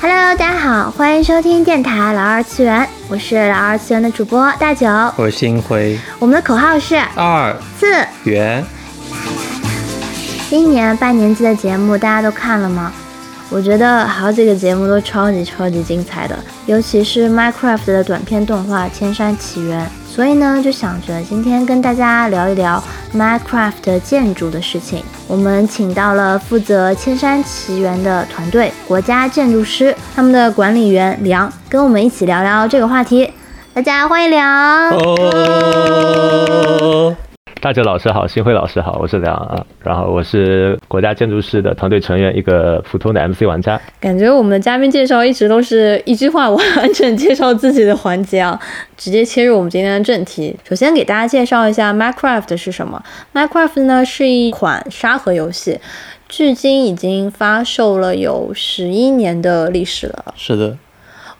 Hello，大家好，欢迎收听电台老二次元，我是老二次元的主播大九，我是星辉，我们的口号是二次元。今年半年季的节目大家都看了吗？我觉得好几个节目都超级超级精彩的，尤其是 Minecraft 的短片动画《千山起源》。所以呢，就想着今天跟大家聊一聊 Minecraft 建筑的事情。我们请到了负责《千山奇缘》的团队国家建筑师，他们的管理员梁，跟我们一起聊聊这个话题。大家欢迎梁。大哲老师好，新辉老师好，我是梁啊，然后我是国家建筑师的团队成员，一个普通的 MC 玩家。感觉我们的嘉宾介绍一直都是一句话完整介绍自己的环节啊，直接切入我们今天的正题。首先给大家介绍一下 Minecraft 是什么。Minecraft 呢是一款沙盒游戏，距今已经发售了有十一年的历史了。是的。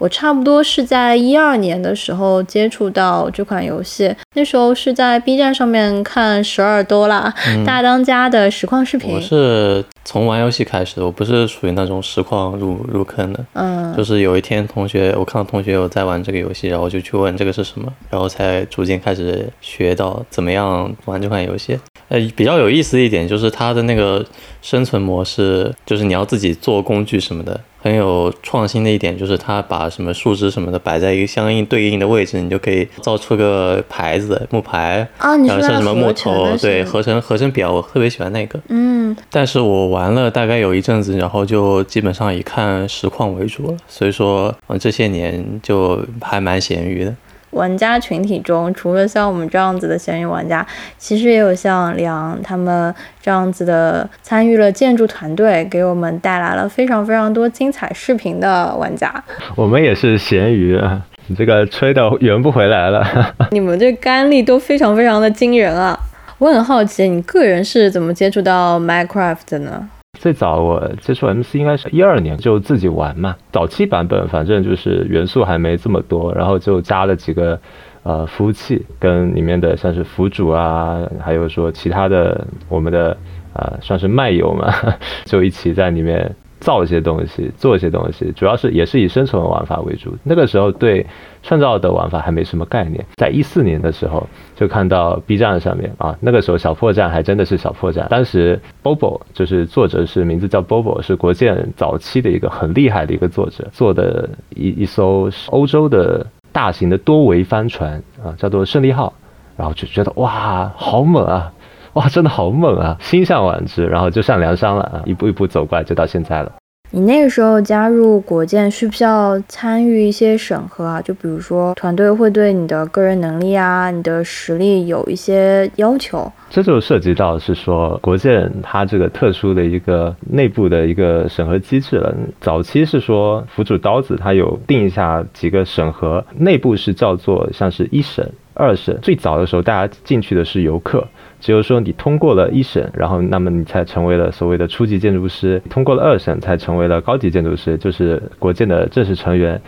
我差不多是在一二年的时候接触到这款游戏，那时候是在 B 站上面看十二多啦大当家的实况视频。我是从玩游戏开始，我不是属于那种实况入入坑的。嗯，就是有一天同学，我看到同学有在玩这个游戏，然后就去问这个是什么，然后才逐渐开始学到怎么样玩这款游戏。呃，比较有意思的一点就是它的那个生存模式，就是你要自己做工具什么的。很有创新的一点就是它把什么树枝什么的摆在一个相应对应的位置，你就可以造出个牌子木牌啊，你像什么木头对合成合成表，我特别喜欢那个。嗯，但是我玩了大概有一阵子，然后就基本上以看实况为主了，所以说嗯这些年就还蛮咸鱼的。玩家群体中，除了像我们这样子的闲鱼玩家，其实也有像梁他们这样子的参与了建筑团队，给我们带来了非常非常多精彩视频的玩家。我们也是闲鱼啊，你这个吹的圆不回来了。你们这干力都非常非常的惊人啊！我很好奇，你个人是怎么接触到 Minecraft 的呢？最早我接触 MC 应该是一二年，就自己玩嘛。早期版本反正就是元素还没这么多，然后就加了几个呃服务器，跟里面的像是服主啊，还有说其他的我们的呃算是卖友嘛，就一起在里面。造一些东西，做一些东西，主要是也是以生存玩法为主。那个时候对创造的玩法还没什么概念。在一四年的时候，就看到 B 站上面啊，那个时候小破站还真的是小破站。当时 Bobo 就是作者是名字叫 Bobo，是国建早期的一个很厉害的一个作者，做的一一艘欧洲的大型的多维帆船啊，叫做胜利号，然后就觉得哇，好猛啊！哇，真的好猛啊！心向往之，然后就上梁山了啊！一步一步走过来，就到现在了。你那个时候加入国建，需不需要参与一些审核啊？就比如说，团队会对你的个人能力啊、你的实力有一些要求。这就涉及到是说，国建它这个特殊的一个内部的一个审核机制了。早期是说，辅主刀子它有定一下几个审核，内部是叫做像是一审、二审。最早的时候，大家进去的是游客。只有说你通过了一审，然后那么你才成为了所谓的初级建筑师；通过了二审，才成为了高级建筑师，就是国建的正式成员。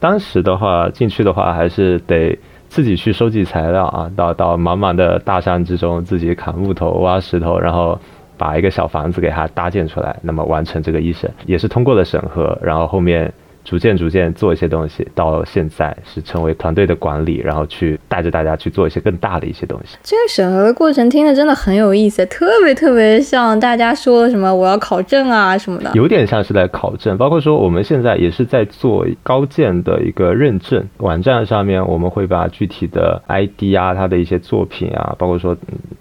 当时的话进去的话，还是得自己去收集材料啊，到到茫茫的大山之中，自己砍木头、挖石头，然后把一个小房子给它搭建出来，那么完成这个一审，也是通过了审核，然后后面。逐渐逐渐做一些东西，到现在是成为团队的管理，然后去带着大家去做一些更大的一些东西。这个审核的过程听着真的很有意思，特别特别像大家说的什么我要考证啊什么的，有点像是在考证。包括说我们现在也是在做高建的一个认证，网站上面我们会把具体的 ID 啊，他的一些作品啊，包括说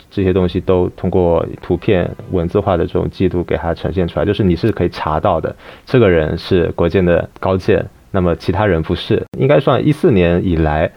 这些东西都通过图片、文字化的这种记录给它呈现出来，就是你是可以查到的，这个人是国建的高。那么其他人不是，应该算一四年以来，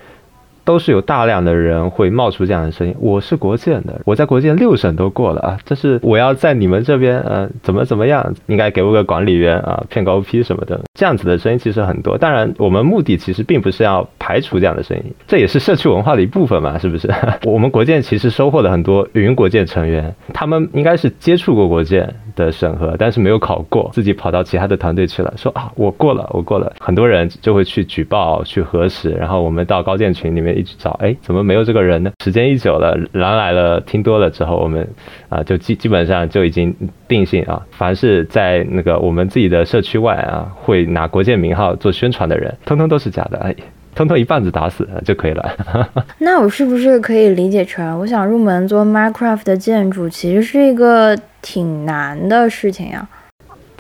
都是有大量的人会冒出这样的声音。我是国建的，我在国建六审都过了啊，这是我要在你们这边，呃，怎么怎么样，应该给我个管理员啊，骗高 P 什么的，这样子的声音其实很多。当然，我们目的其实并不是要排除这样的声音，这也是社区文化的一部分嘛，是不是？我们国建其实收获了很多云国建成员，他们应该是接触过国建。的审核，但是没有考过，自己跑到其他的团队去了，说啊，我过了，我过了。很多人就会去举报、去核实，然后我们到高建群里面面一直找，哎，怎么没有这个人呢？时间一久了，狼来了听多了之后，我们啊就基基本上就已经定性啊，凡是在那个我们自己的社区外啊，会拿国建名号做宣传的人，通通都是假的，哎，通通一棒子打死就可以了。那我是不是可以理解成，我想入门做 Minecraft 的建筑，其实是一个挺难的事情呀？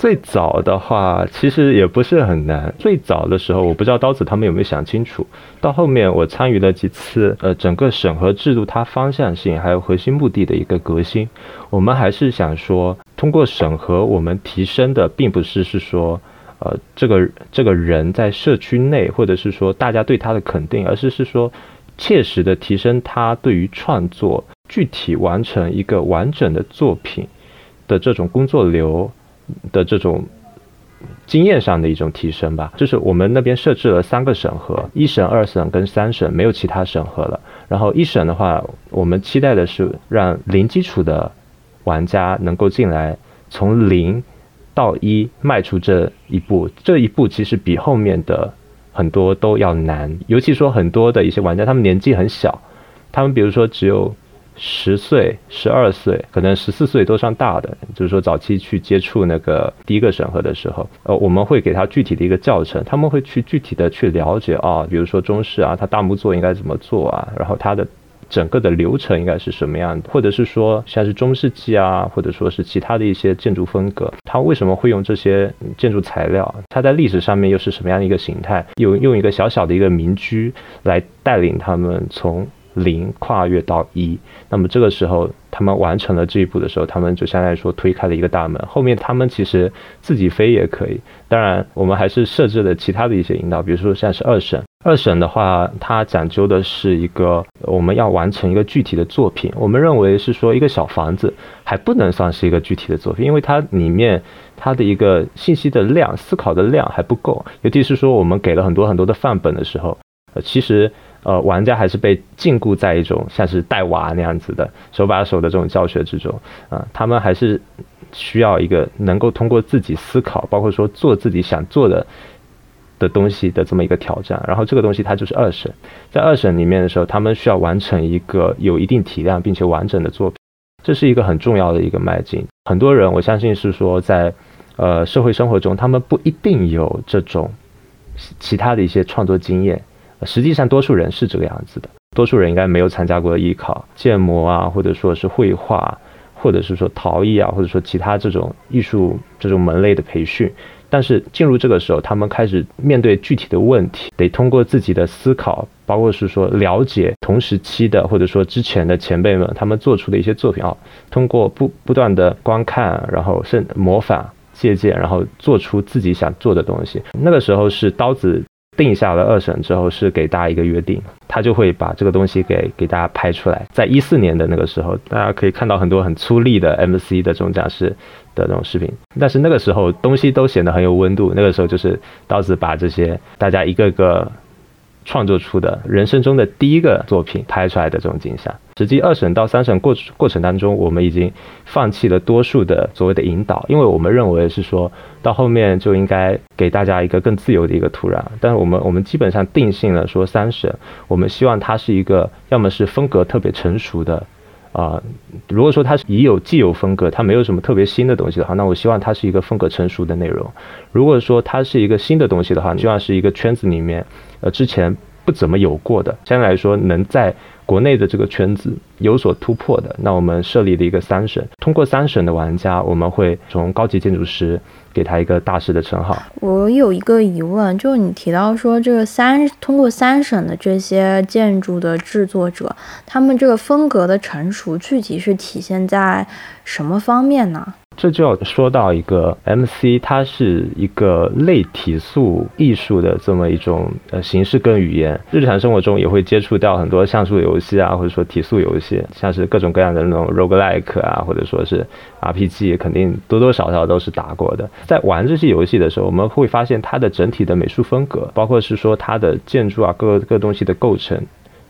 最早的话，其实也不是很难。最早的时候，我不知道刀子他们有没有想清楚。到后面，我参与了几次，呃，整个审核制度它方向性还有核心目的的一个革新。我们还是想说，通过审核，我们提升的并不是是说，呃，这个这个人在社区内，或者是说大家对他的肯定，而是是说，切实的提升他对于创作具体完成一个完整的作品的这种工作流。的这种经验上的一种提升吧，就是我们那边设置了三个审核，一审、二审跟三审，没有其他审核了。然后一审的话，我们期待的是让零基础的玩家能够进来，从零到一迈出这一步。这一步其实比后面的很多都要难，尤其说很多的一些玩家，他们年纪很小，他们比如说只有。十岁、十二岁，可能十四岁都上大的，就是说早期去接触那个第一个审核的时候，呃，我们会给他具体的一个教程，他们会去具体的去了解啊，比如说中式啊，他大木作应该怎么做啊，然后它的整个的流程应该是什么样的，或者是说像是中世纪啊，或者说是其他的一些建筑风格，它为什么会用这些建筑材料，它在历史上面又是什么样的一个形态，用用一个小小的一个民居来带领他们从。零跨越到一，那么这个时候他们完成了这一步的时候，他们就相当于说推开了一个大门。后面他们其实自己飞也可以。当然，我们还是设置了其他的一些引导，比如说像是二审。二审的话，它讲究的是一个我们要完成一个具体的作品。我们认为是说一个小房子还不能算是一个具体的作品，因为它里面它的一个信息的量、思考的量还不够。尤其是说我们给了很多很多的范本的时候，呃，其实。呃，玩家还是被禁锢在一种像是带娃那样子的手把手的这种教学之中啊，他们还是需要一个能够通过自己思考，包括说做自己想做的的东西的这么一个挑战。然后这个东西它就是二审，在二审里面的时候，他们需要完成一个有一定体量并且完整的作品，这是一个很重要的一个迈进。很多人我相信是说在呃社会生活中，他们不一定有这种其他的一些创作经验。实际上，多数人是这个样子的。多数人应该没有参加过艺考、建模啊，或者说是绘画，或者是说陶艺啊，或者说其他这种艺术这种门类的培训。但是进入这个时候，他们开始面对具体的问题，得通过自己的思考，包括是说了解同时期的或者说之前的前辈们他们做出的一些作品啊，通过不不断的观看，然后甚模仿、借鉴，然后做出自己想做的东西。那个时候是刀子。定下了二审之后，是给大家一个约定，他就会把这个东西给给大家拍出来。在一四年的那个时候，大家可以看到很多很粗粝的 MC 的这种展示的那种视频，但是那个时候东西都显得很有温度。那个时候就是刀子把这些大家一个个。创作出的人生中的第一个作品拍出来的这种景象，实际二审到三审过过程当中，我们已经放弃了多数的所谓的引导，因为我们认为是说到后面就应该给大家一个更自由的一个土壤。但是我们我们基本上定性了说三审，我们希望它是一个要么是风格特别成熟的。啊，如果说它是已有既有风格，它没有什么特别新的东西的话，那我希望它是一个风格成熟的内容。如果说它是一个新的东西的话，希望是一个圈子里面，呃，之前不怎么有过的，相对来说能在。国内的这个圈子有所突破的，那我们设立了一个三审，通过三审的玩家，我们会从高级建筑师给他一个大师的称号。我有一个疑问，就是你提到说这个三通过三省的这些建筑的制作者，他们这个风格的成熟，具体是体现在什么方面呢？这就要说到一个 MC，它是一个类体素艺术的这么一种呃形式跟语言。日常生活中也会接触到很多像素游戏啊，或者说体素游戏，像是各种各样的那种 roguelike 啊，或者说是 RPG，肯定多多少少都是打过的。在玩这些游戏的时候，我们会发现它的整体的美术风格，包括是说它的建筑啊，各各东西的构成，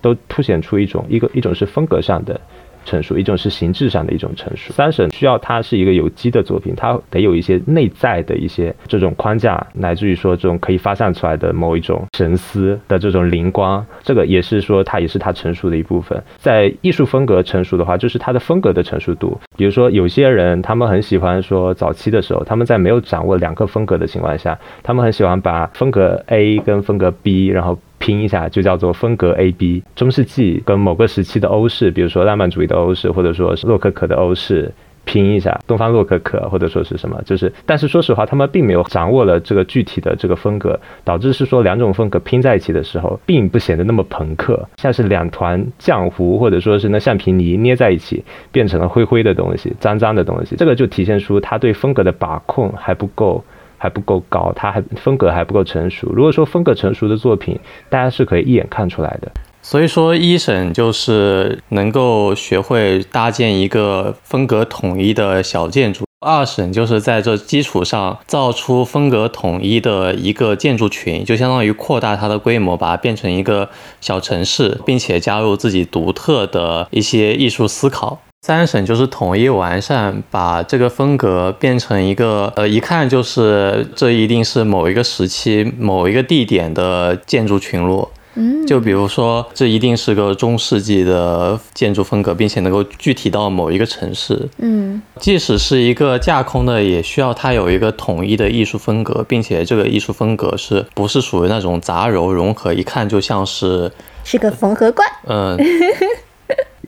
都凸显出一种一个一种是风格上的。成熟，一种是形制上的一种成熟。三审需要它是一个有机的作品，它得有一些内在的一些这种框架，乃至于说这种可以发散出来的某一种神思的这种灵光，这个也是说它也是它成熟的一部分。在艺术风格成熟的话，就是它的风格的成熟度。比如说有些人他们很喜欢说早期的时候，他们在没有掌握两个风格的情况下，他们很喜欢把风格 A 跟风格 B，然后。拼一下就叫做风格 A B。中世纪跟某个时期的欧式，比如说浪漫主义的欧式，或者说是洛可可的欧式，拼一下东方洛可可，或者说是什么，就是，但是说实话，他们并没有掌握了这个具体的这个风格，导致是说两种风格拼在一起的时候，并不显得那么朋克，像是两团浆糊或者说是那橡皮泥捏在一起，变成了灰灰的东西，脏脏的东西，这个就体现出他对风格的把控还不够。还不够高，它还风格还不够成熟。如果说风格成熟的作品，大家是可以一眼看出来的。所以说，一审就是能够学会搭建一个风格统一的小建筑，二审就是在这基础上造出风格统一的一个建筑群，就相当于扩大它的规模，把它变成一个小城市，并且加入自己独特的一些艺术思考。三审就是统一完善，把这个风格变成一个，呃，一看就是这一定是某一个时期、某一个地点的建筑群落。嗯，就比如说，这一定是个中世纪的建筑风格，并且能够具体到某一个城市。嗯，即使是一个架空的，也需要它有一个统一的艺术风格，并且这个艺术风格是不是属于那种杂糅融合，一看就像是是个缝合怪。嗯。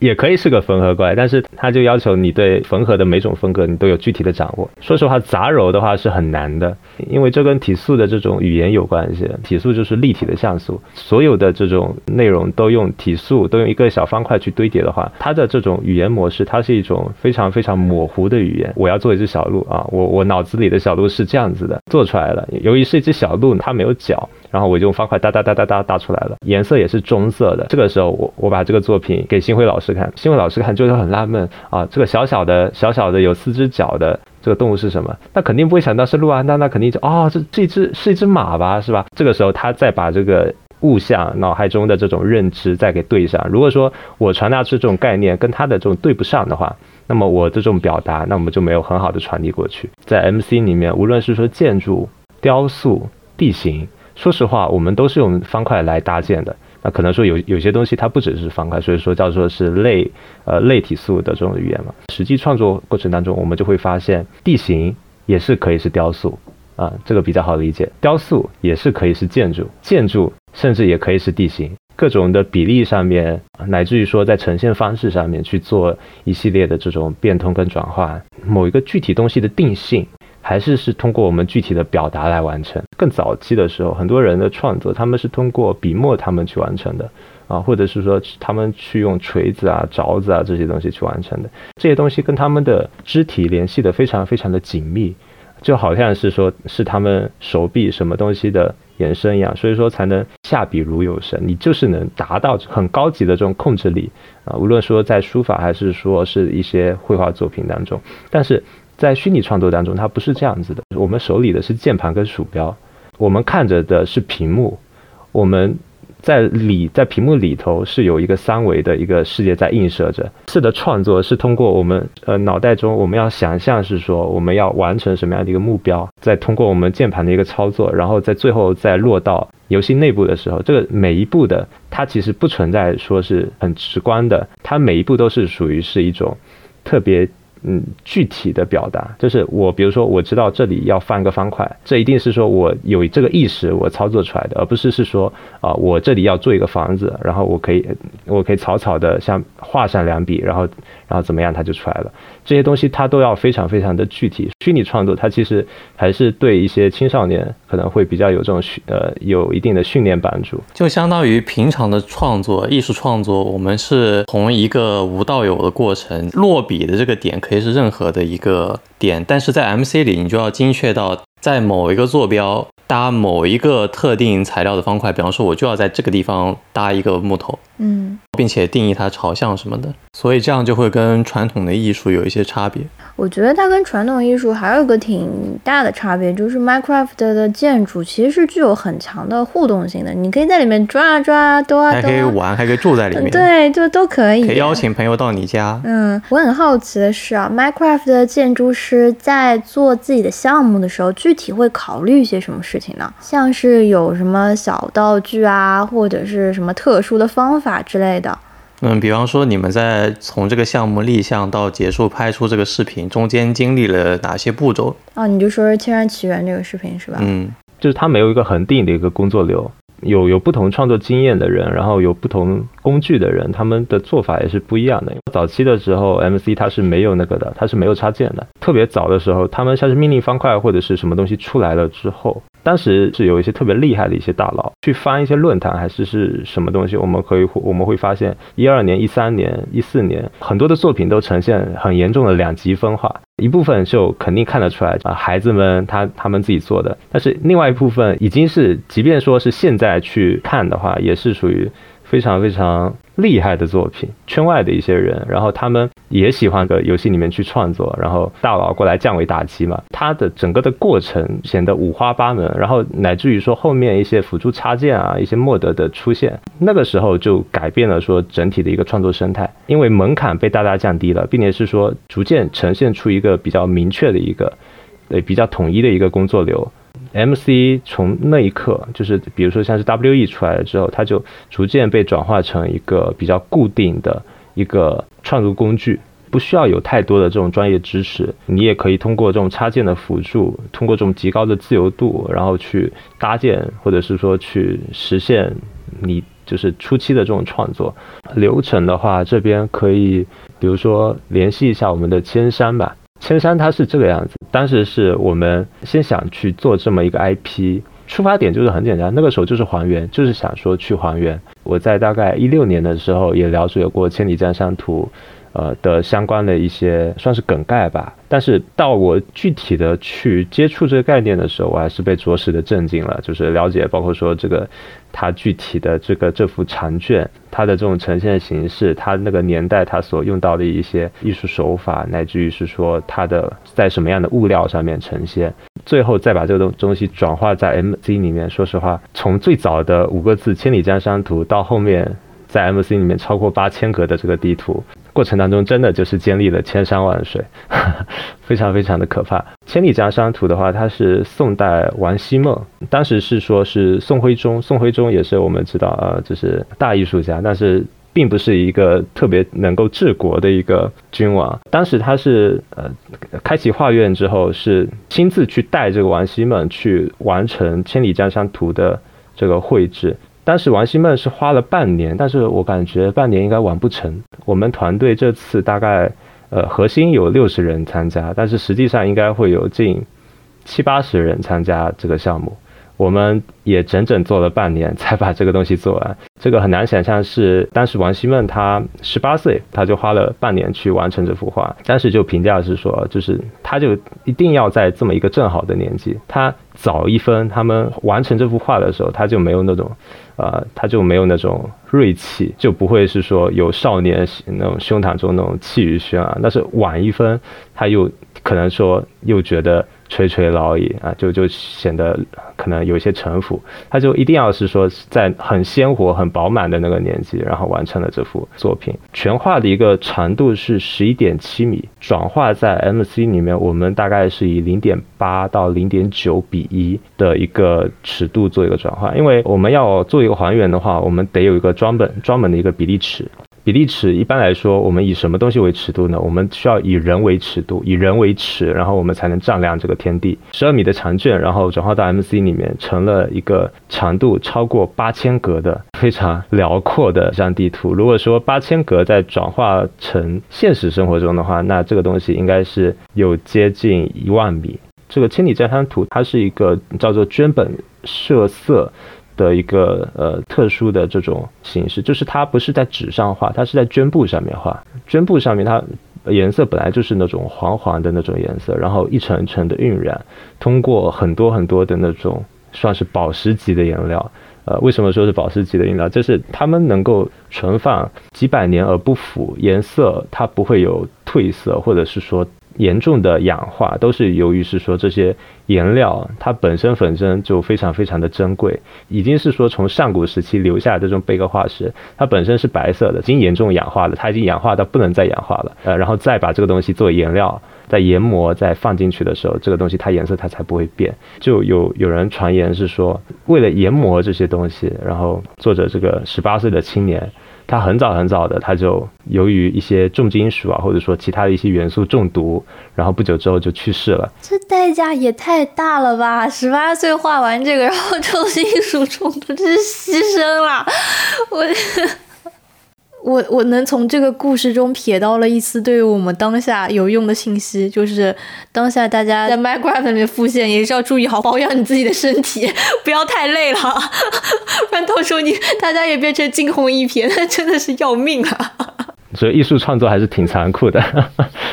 也可以是个缝合怪，但是他就要求你对缝合的每种风格你都有具体的掌握。说实话，杂糅的话是很难的，因为这跟体素的这种语言有关系。体素就是立体的像素，所有的这种内容都用体素，都用一个小方块去堆叠的话，它的这种语言模式，它是一种非常非常模糊的语言。我要做一只小鹿啊，我我脑子里的小鹿是这样子的，做出来了。由于是一只小鹿，它没有脚。然后我就用方块哒哒哒哒哒打出来了，颜色也是棕色的。这个时候，我我把这个作品给新辉老师看，新辉老师看就会很纳闷啊，这个小小的小小的有四只脚的这个动物是什么？那肯定不会想到是鹿啊，那那肯定就哦，这这只是一只马吧，是吧？这个时候他再把这个物象脑海中的这种认知再给对上。如果说我传达出这种概念跟他的这种对不上的话，那么我这种表达，那我们就没有很好的传递过去。在 MC 里面，无论是说建筑、雕塑、地形。说实话，我们都是用方块来搭建的。那可能说有有些东西它不只是方块，所以说叫做是类呃类体素的这种语言嘛。实际创作过程当中，我们就会发现地形也是可以是雕塑啊，这个比较好理解。雕塑也是可以是建筑，建筑甚至也可以是地形。各种的比例上面，乃至于说在呈现方式上面去做一系列的这种变通跟转化，某一个具体东西的定性。还是是通过我们具体的表达来完成。更早期的时候，很多人的创作他们是通过笔墨他们去完成的，啊，或者是说他们去用锤子啊、凿子啊这些东西去完成的。这些东西跟他们的肢体联系的非常非常的紧密，就好像是说是他们手臂什么东西的延伸一样，所以说才能下笔如有神。你就是能达到很高级的这种控制力啊，无论说在书法还是说是一些绘画作品当中，但是。在虚拟创作当中，它不是这样子的。我们手里的是键盘跟鼠标，我们看着的是屏幕，我们在里在屏幕里头是有一个三维的一个世界在映射着。是的，创作是通过我们呃脑袋中我们要想象是说我们要完成什么样的一个目标，再通过我们键盘的一个操作，然后在最后再落到游戏内部的时候，这个每一步的它其实不存在说是很直观的，它每一步都是属于是一种特别。嗯，具体的表达就是我，比如说我知道这里要放一个方块，这一定是说我有这个意识，我操作出来的，而不是是说啊，我这里要做一个房子，然后我可以我可以草草的像画上两笔，然后然后怎么样，它就出来了。这些东西它都要非常非常的具体。虚拟创作它其实还是对一些青少年可能会比较有这种训呃有一定的训练帮助。就相当于平常的创作，艺术创作，我们是从一个无到有的过程，落笔的这个点可以。是任何的一个点，但是在 MC 里，你就要精确到在某一个坐标搭某一个特定材料的方块。比方说，我就要在这个地方搭一个木头。嗯，并且定义它朝向什么的，所以这样就会跟传统的艺术有一些差别。我觉得它跟传统艺术还有一个挺大的差别，就是 Minecraft 的建筑其实是具有很强的互动性的，你可以在里面抓啊抓啊，兜啊还可以玩，还可以住在里面，对，就都可以。可以邀请朋友到你家。嗯，我很好奇的是啊，Minecraft 的建筑师在做自己的项目的时候，具体会考虑一些什么事情呢？像是有什么小道具啊，或者是什么特殊的方法之类的。嗯，比方说你们在从这个项目立项到结束拍出这个视频，中间经历了哪些步骤？哦，你就说是《天然起源》这个视频是吧？嗯，就是它没有一个恒定的一个工作流，有有不同创作经验的人，然后有不同工具的人，他们的做法也是不一样的。早期的时候，MC 它是没有那个的，它是没有插件的。特别早的时候，他们像是命令方块或者是什么东西出来了之后。当时是有一些特别厉害的一些大佬去翻一些论坛，还是是什么东西，我们可以我们会发现，一二年、一三年、一四年很多的作品都呈现很严重的两极分化，一部分就肯定看得出来啊，孩子们他他们自己做的，但是另外一部分已经是，即便说是现在去看的话，也是属于。非常非常厉害的作品，圈外的一些人，然后他们也喜欢个游戏里面去创作，然后大佬过来降维打击嘛。它的整个的过程显得五花八门，然后乃至于说后面一些辅助插件啊，一些莫德的出现，那个时候就改变了说整体的一个创作生态，因为门槛被大大降低了，并且是说逐渐呈现出一个比较明确的一个，对比较统一的一个工作流。MC 从那一刻，就是比如说像是 WE 出来了之后，它就逐渐被转化成一个比较固定的一个创作工具，不需要有太多的这种专业知识，你也可以通过这种插件的辅助，通过这种极高的自由度，然后去搭建或者是说去实现你就是初期的这种创作流程的话，这边可以比如说联系一下我们的千山吧。千山它是这个样子，当时是我们先想去做这么一个 IP，出发点就是很简单，那个时候就是还原，就是想说去还原。我在大概一六年的时候也了解过《千里江山图》。呃的相关的一些算是梗概吧，但是到我具体的去接触这个概念的时候，我还是被着实的震惊了。就是了解，包括说这个它具体的这个这幅长卷，它的这种呈现形式，它那个年代它所用到的一些艺术手法，乃至于是说它的在什么样的物料上面呈现，最后再把这个东东西转化在 MC 里面。说实话，从最早的五个字《千里江山图》到后面在 MC 里面超过八千格的这个地图。过程当中真的就是经历了千山万水，非常非常的可怕。《千里江山图》的话，它是宋代王希孟，当时是说是宋徽宗，宋徽宗也是我们知道啊，就是大艺术家，但是并不是一个特别能够治国的一个君王。当时他是呃开启画院之后，是亲自去带这个王希孟去完成《千里江山图》的这个绘制。当时王希孟是花了半年，但是我感觉半年应该完不成。我们团队这次大概，呃，核心有六十人参加，但是实际上应该会有近七八十人参加这个项目。我们也整整做了半年才把这个东西做完，这个很难想象。是当时王希孟他十八岁，他就花了半年去完成这幅画。当时就评价是说，就是他就一定要在这么一个正好的年纪，他早一分，他们完成这幅画的时候，他就没有那种。呃，他就没有那种锐气，就不会是说有少年那种胸膛中那种气宇轩昂。但是晚一分，他又可能说又觉得。垂垂老矣啊，就就显得可能有一些城府，他就一定要是说在很鲜活、很饱满的那个年纪，然后完成了这幅作品。全画的一个长度是十一点七米，转化在 MC 里面，我们大概是以零点八到零点九比一的一个尺度做一个转化，因为我们要做一个还原的话，我们得有一个专门专门的一个比例尺。比例尺一般来说，我们以什么东西为尺度呢？我们需要以人为尺度，以人为尺，然后我们才能丈量这个天地。十二米的长卷，然后转化到 MC 里面，成了一个长度超过八千格的非常辽阔的一张地图。如果说八千格再转化成现实生活中的话，那这个东西应该是有接近一万米。这个千里江山图，它是一个叫做绢本设色。的一个呃特殊的这种形式，就是它不是在纸上画，它是在绢布上面画。绢布上面它颜色本来就是那种黄黄的那种颜色，然后一层一层的晕染，通过很多很多的那种算是宝石级的颜料。呃，为什么说是宝石级的颜料？就是它们能够存放几百年而不腐，颜色它不会有褪色，或者是说。严重的氧化都是由于是说这些颜料它本身本身就非常非常的珍贵，已经是说从上古时期留下的这种贝壳化石，它本身是白色的，已经严重氧化了，它已经氧化到不能再氧化了，呃，然后再把这个东西做颜料，再研磨再放进去的时候，这个东西它颜色它才不会变。就有有人传言是说，为了研磨这些东西，然后作者这个十八岁的青年。他很早很早的，他就由于一些重金属啊，或者说其他的一些元素中毒，然后不久之后就去世了。这代价也太大了吧！十八岁画完这个，然后重金属中毒，这是牺牲了。我。我我能从这个故事中瞥到了一丝对于我们当下有用的信息，就是当下大家在 Minecraft 里面复现，也是要注意好保养你自己的身体，不要太累了，不然到时候你大家也变成惊鸿一瞥，那真的是要命啊！所以艺术创作还是挺残酷的，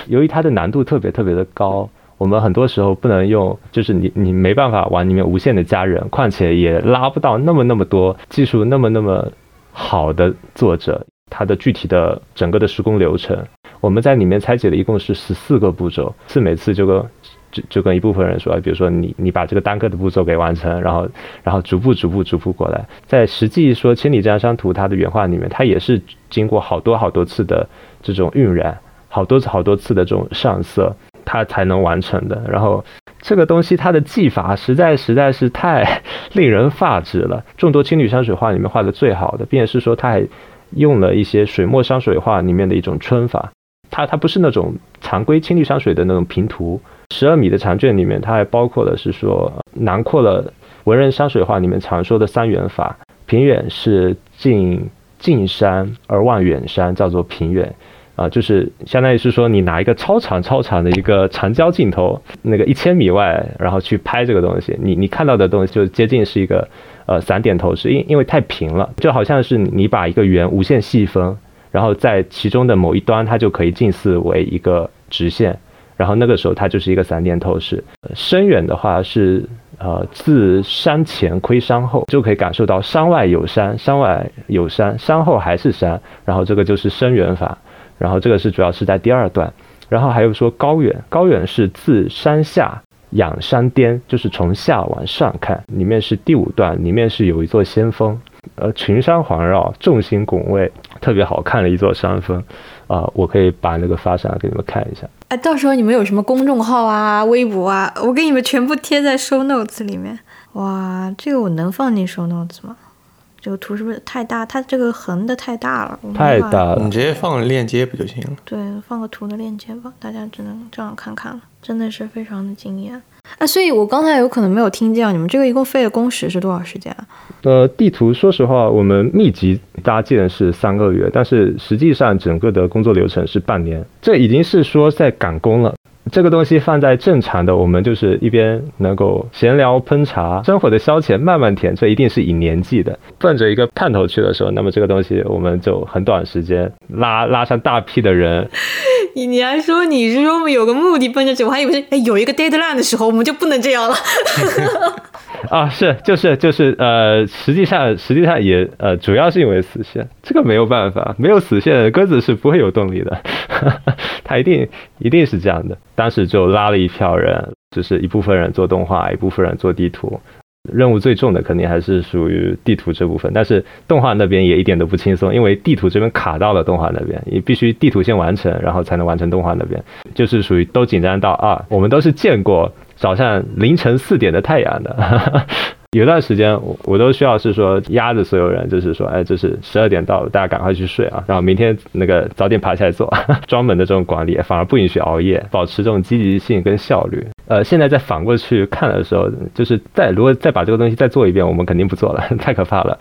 由于它的难度特别特别的高，我们很多时候不能用，就是你你没办法往里面无限的加人，况且也拉不到那么那么多技术那么那么好的作者。它的具体的整个的施工流程，我们在里面拆解的一共是十四个步骤，是每次就跟就就跟一部分人说，比如说你你把这个单个的步骤给完成，然后然后逐步逐步逐步过来，在实际说《千里江山图》它的原画里面，它也是经过好多好多次的这种晕染，好多次好多次的这种上色，它才能完成的。然后这个东西它的技法实在实在是太 令人发指了，众多青绿山水画里面画的最好的，并且是说它还。用了一些水墨山水画里面的一种皴法，它它不是那种常规青绿山水的那种平涂。十二米的长卷里面，它还包括了是说囊括了文人山水画里面常说的三远法。平远是近近山而望远山，叫做平远啊，就是相当于是说你拿一个超长超长的一个长焦镜头，那个一千米外，然后去拍这个东西，你你看到的东西就接近是一个。呃，散点透视，因因为太平了，就好像是你把一个圆无限细分，然后在其中的某一端，它就可以近似为一个直线，然后那个时候它就是一个散点透视。深远的话是，呃，自山前窥山后，就可以感受到山外有山，山外有山，山后还是山，然后这个就是深远法，然后这个是主要是在第二段，然后还有说高远，高远是自山下。仰山巅就是从下往上看，里面是第五段，里面是有一座仙峰，呃，群山环绕，众星拱卫，特别好看的一座山峰，啊，我可以把那个发上来给你们看一下。哎，到时候你们有什么公众号啊、微博啊，我给你们全部贴在 show notes 里面。哇，这个我能放进 show notes 吗？这个图是不是太大？它这个横的太大了，太大了。你直接放个链接不就行了？对，放个图的链接吧，大家只能这样看看了。真的是非常的惊艳啊！所以我刚才有可能没有听见，你们这个一共费的工时是多少时间啊？呃，地图说实话，我们密集搭建是三个月，但是实际上整个的工作流程是半年，这已经是说在赶工了。这个东西放在正常的，我们就是一边能够闲聊烹茶，生活的消遣慢慢填，这一定是以年纪的，奔着一个盼头去的时候，那么这个东西我们就很短时间拉拉上大批的人。你你还说你是说我们有个目的奔着去，我还以为是哎有一个 deadline 的时候我们就不能这样了。啊，是就是就是呃，实际上实际上也呃，主要是因为死线，这个没有办法，没有死线，鸽子是不会有动力的，他一定一定是这样的。当时就拉了一票人，就是一部分人做动画，一部分人做地图。任务最重的肯定还是属于地图这部分，但是动画那边也一点都不轻松，因为地图这边卡到了动画那边，你必须地图先完成，然后才能完成动画那边，就是属于都紧张到啊，我们都是见过。早上凌晨四点的太阳的，有段时间我我都需要是说压着所有人，就是说，哎，这是十二点到了，大家赶快去睡啊，然后明天那个早点爬起来做，专门的这种管理，反而不允许熬夜，保持这种积极性跟效率。呃，现在再反过去看的时候，就是再如果再把这个东西再做一遍，我们肯定不做了，太可怕了。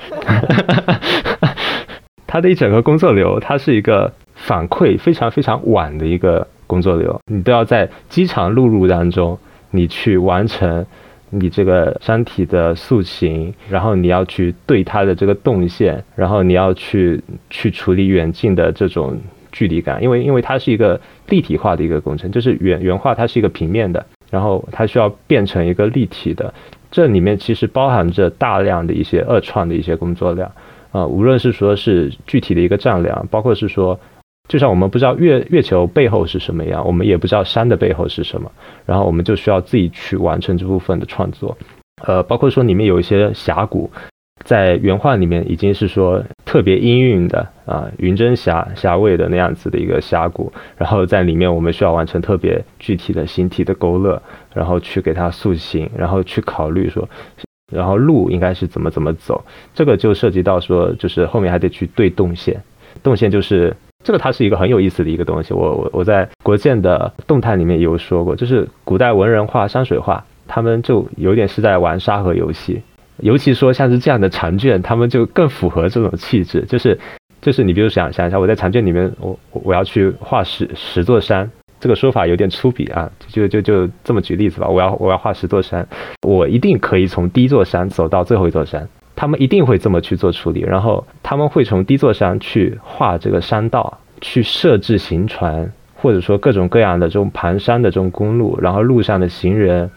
它的一整个工作流，它是一个反馈非常非常晚的一个工作流，你都要在机场录入当中。你去完成你这个山体的塑形，然后你要去对它的这个动线，然后你要去去处理远近的这种距离感，因为因为它是一个立体化的一个工程，就是原原画它是一个平面的，然后它需要变成一个立体的，这里面其实包含着大量的一些二创的一些工作量，啊，无论是说是具体的一个丈量，包括是说，就像我们不知道月月球背后是什么一样，我们也不知道山的背后是什么，然后我们就需要自己去完成这部分的创作，呃，包括说里面有一些峡谷。在原画里面已经是说特别阴郁的啊，云蒸霞霞蔚的那样子的一个峡谷，然后在里面我们需要完成特别具体的形体的勾勒，然后去给它塑形，然后去考虑说，然后路应该是怎么怎么走，这个就涉及到说，就是后面还得去对动线，动线就是这个它是一个很有意思的一个东西，我我我在国建的动态里面有说过，就是古代文人画山水画，他们就有点是在玩沙盒游戏。尤其说像是这样的长卷，他们就更符合这种气质。就是，就是你比如想想一下，我在长卷里面，我我要去画十十座山，这个说法有点粗鄙啊，就就就这么举例子吧。我要我要画十座山，我一定可以从第一座山走到最后一座山。他们一定会这么去做处理，然后他们会从低座山去画这个山道，去设置行船，或者说各种各样的这种盘山的这种公路，然后路上的行人、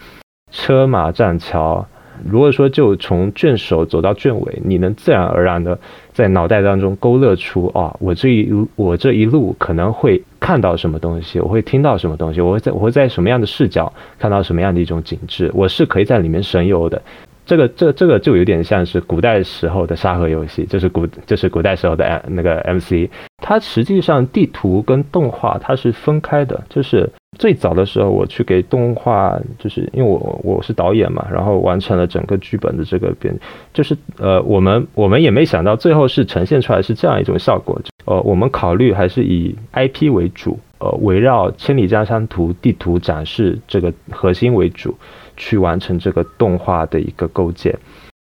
车马、栈桥。如果说就从卷首走到卷尾，你能自然而然的在脑袋当中勾勒出啊，我这一我这一路可能会看到什么东西，我会听到什么东西，我会在我会在什么样的视角看到什么样的一种景致，我是可以在里面神游的。这个这这个就有点像是古代时候的沙盒游戏，就是古就是古代时候的那个 MC，它实际上地图跟动画它是分开的，就是最早的时候我去给动画，就是因为我我是导演嘛，然后完成了整个剧本的这个编，就是呃我们我们也没想到最后是呈现出来是这样一种效果，呃我们考虑还是以 IP 为主，呃围绕《千里江山图》地图展示这个核心为主。去完成这个动画的一个构建，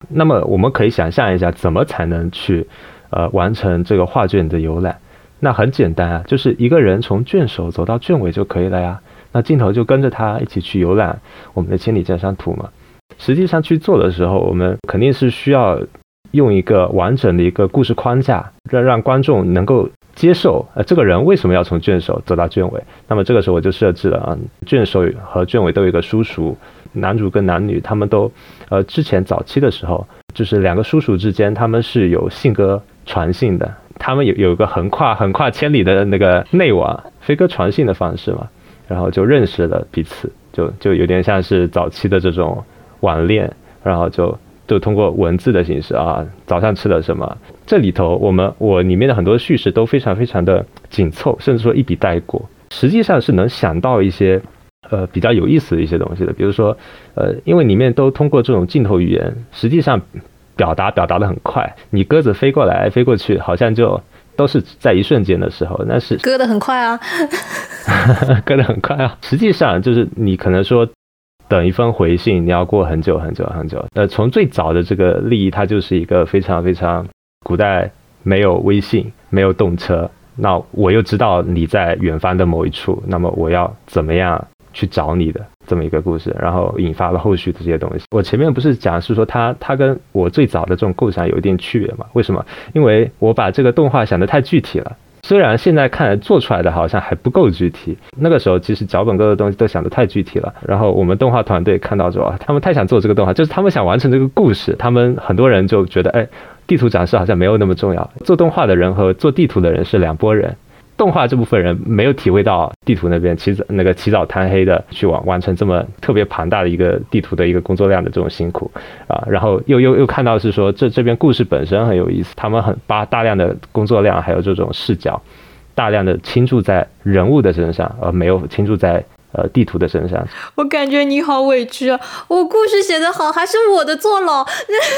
那么我们可以想象一下，怎么才能去呃完成这个画卷的游览？那很简单啊，就是一个人从卷首走到卷尾就可以了呀。那镜头就跟着他一起去游览我们的千里江山图嘛。实际上去做的时候，我们肯定是需要用一个完整的一个故事框架，让让观众能够接受呃这个人为什么要从卷首走到卷尾。那么这个时候我就设置了啊，卷首和卷尾都有一个叔叔。男主跟男女他们都，呃，之前早期的时候，就是两个叔叔之间，他们是有性格传信的，他们有有一个横跨横跨千里的那个内网，飞鸽传信的方式嘛，然后就认识了彼此，就就有点像是早期的这种网恋，然后就就通过文字的形式啊，早上吃了什么，这里头我们我里面的很多叙事都非常非常的紧凑，甚至说一笔带过，实际上是能想到一些。呃，比较有意思的一些东西的，比如说，呃，因为里面都通过这种镜头语言，实际上表达表达的很快。你鸽子飞过来飞过去，好像就都是在一瞬间的时候，那是鸽的很快啊，割的很快啊。实际上就是你可能说等一封回信，你要过很久很久很久。呃，从最早的这个利益，它就是一个非常非常古代没有微信，没有动车，那我又知道你在远方的某一处，那么我要怎么样？去找你的这么一个故事，然后引发了后续的这些东西。我前面不是讲是说他他跟我最早的这种构想有一点区别嘛？为什么？因为我把这个动画想得太具体了。虽然现在看来做出来的好像还不够具体，那个时候其实脚本各个东西都想得太具体了。然后我们动画团队看到之后，他们太想做这个动画，就是他们想完成这个故事。他们很多人就觉得，哎，地图展示好像没有那么重要。做动画的人和做地图的人是两拨人。动画这部分人没有体会到地图那边起早那个起早贪黑的去完完成这么特别庞大的一个地图的一个工作量的这种辛苦啊，然后又又又看到是说这这边故事本身很有意思，他们很把大量的工作量还有这种视角，大量的倾注在人物的身上，而没有倾注在。呃，地图的身上，我感觉你好委屈啊！我故事写得好，还是我的坐牢？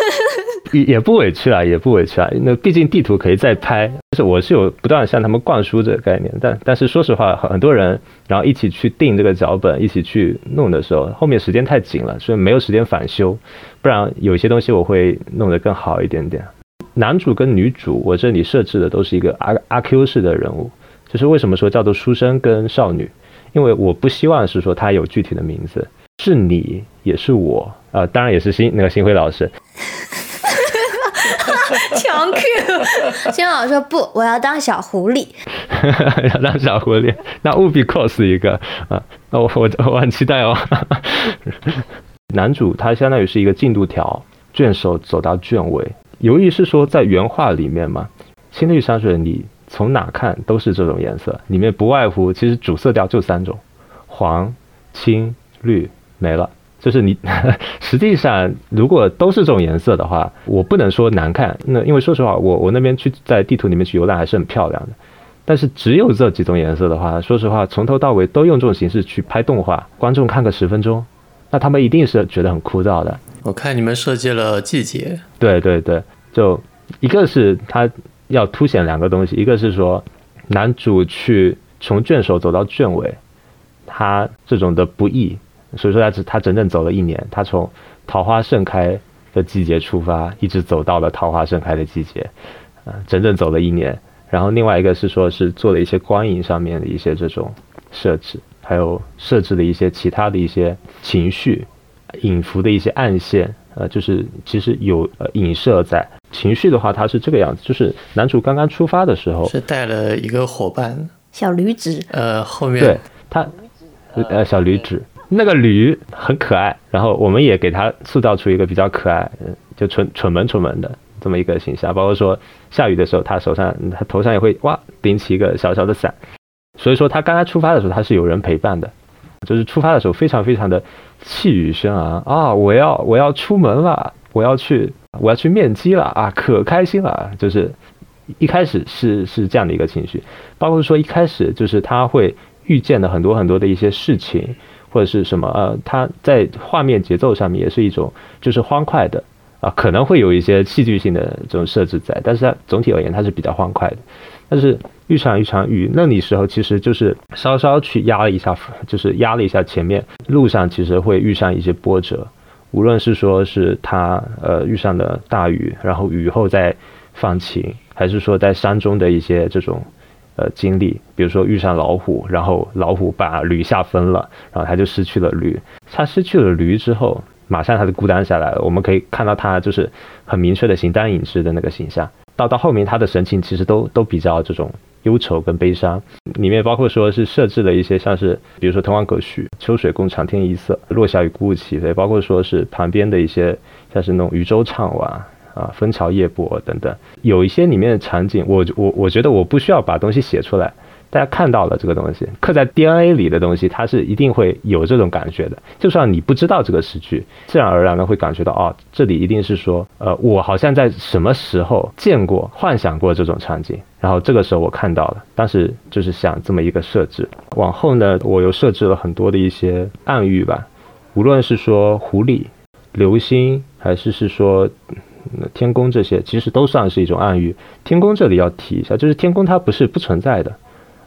也也不委屈啊，也不委屈啊。那毕竟地图可以再拍，就是我是有不断向他们灌输这个概念，但但是说实话，很多人然后一起去定这个脚本，一起去弄的时候，后面时间太紧了，所以没有时间返修。不然有些东西我会弄得更好一点点。男主跟女主，我这里设置的都是一个阿阿 Q 式的人物，就是为什么说叫做书生跟少女？因为我不希望是说他有具体的名字，是你也是我，呃，当然也是新那个新辉老师。强 Q，新辉老师说不，我要当小狐狸。要当小狐狸，那务必 cos 一个啊！那我我我很期待哦。男主他相当于是一个进度条，卷首走到卷尾。由于是说在原画里面嘛，青绿山水你从哪看都是这种颜色，里面不外乎其实主色调就三种，黄、青、绿没了。就是你 实际上如果都是这种颜色的话，我不能说难看。那因为说实话，我我那边去在地图里面去游览还是很漂亮的。但是只有这几种颜色的话，说实话，从头到尾都用这种形式去拍动画，观众看个十分钟，那他们一定是觉得很枯燥的。我看你们设计了季节，对对对，就一个是他要凸显两个东西，一个是说男主去从卷首走到卷尾，他这种的不易，所以说他他整整走了一年，他从桃花盛开的季节出发，一直走到了桃花盛开的季节，啊，整整走了一年。然后另外一个是说，是做了一些光影上面的一些这种设置，还有设置的一些其他的一些情绪，隐伏的一些暗线，呃，就是其实有呃影射在情绪的话，它是这个样子，就是男主刚刚出发的时候是带了一个伙伴。小驴子，呃，后面对他呃小驴子，那个驴很可爱，然后我们也给他塑造出一个比较可爱，就蠢蠢萌蠢萌的。这么一个形象，包括说下雨的时候，他手上他头上也会哇顶起一个小小的伞，所以说他刚刚出发的时候他是有人陪伴的，就是出发的时候非常非常的气宇轩昂啊，我要我要出门了，我要去我要去面基了啊，可开心了，就是一开始是是这样的一个情绪，包括说一开始就是他会遇见的很多很多的一些事情或者是什么呃，他在画面节奏上面也是一种就是欢快的。啊，可能会有一些戏剧性的这种设置在，但是它总体而言它是比较欢快的。但是遇上一场雨，那你时候其实就是稍稍去压了一下，就是压了一下前面路上其实会遇上一些波折，无论是说是他呃遇上的大雨，然后雨后再放晴，还是说在山中的一些这种呃经历，比如说遇上老虎，然后老虎把驴吓疯了，然后他就失去了驴，他失去了驴之后。马上他就孤单下来了，我们可以看到他就是很明确的形单影只的那个形象。到到后面他的神情其实都都比较这种忧愁跟悲伤，里面包括说是设置了一些像是比如说滕王阁序、秋水共长天一色、落霞与孤鹜齐飞，包括说是旁边的一些像是那种渔舟唱晚啊、枫桥夜泊等等，有一些里面的场景，我我我觉得我不需要把东西写出来。大家看到了这个东西，刻在 DNA 里的东西，它是一定会有这种感觉的。就算你不知道这个诗句，自然而然的会感觉到，哦，这里一定是说，呃，我好像在什么时候见过、幻想过这种场景，然后这个时候我看到了，当时就是想这么一个设置。往后呢，我又设置了很多的一些暗喻吧，无论是说狐狸、流星，还是是说天宫这些，其实都算是一种暗喻。天宫这里要提一下，就是天宫它不是不存在的。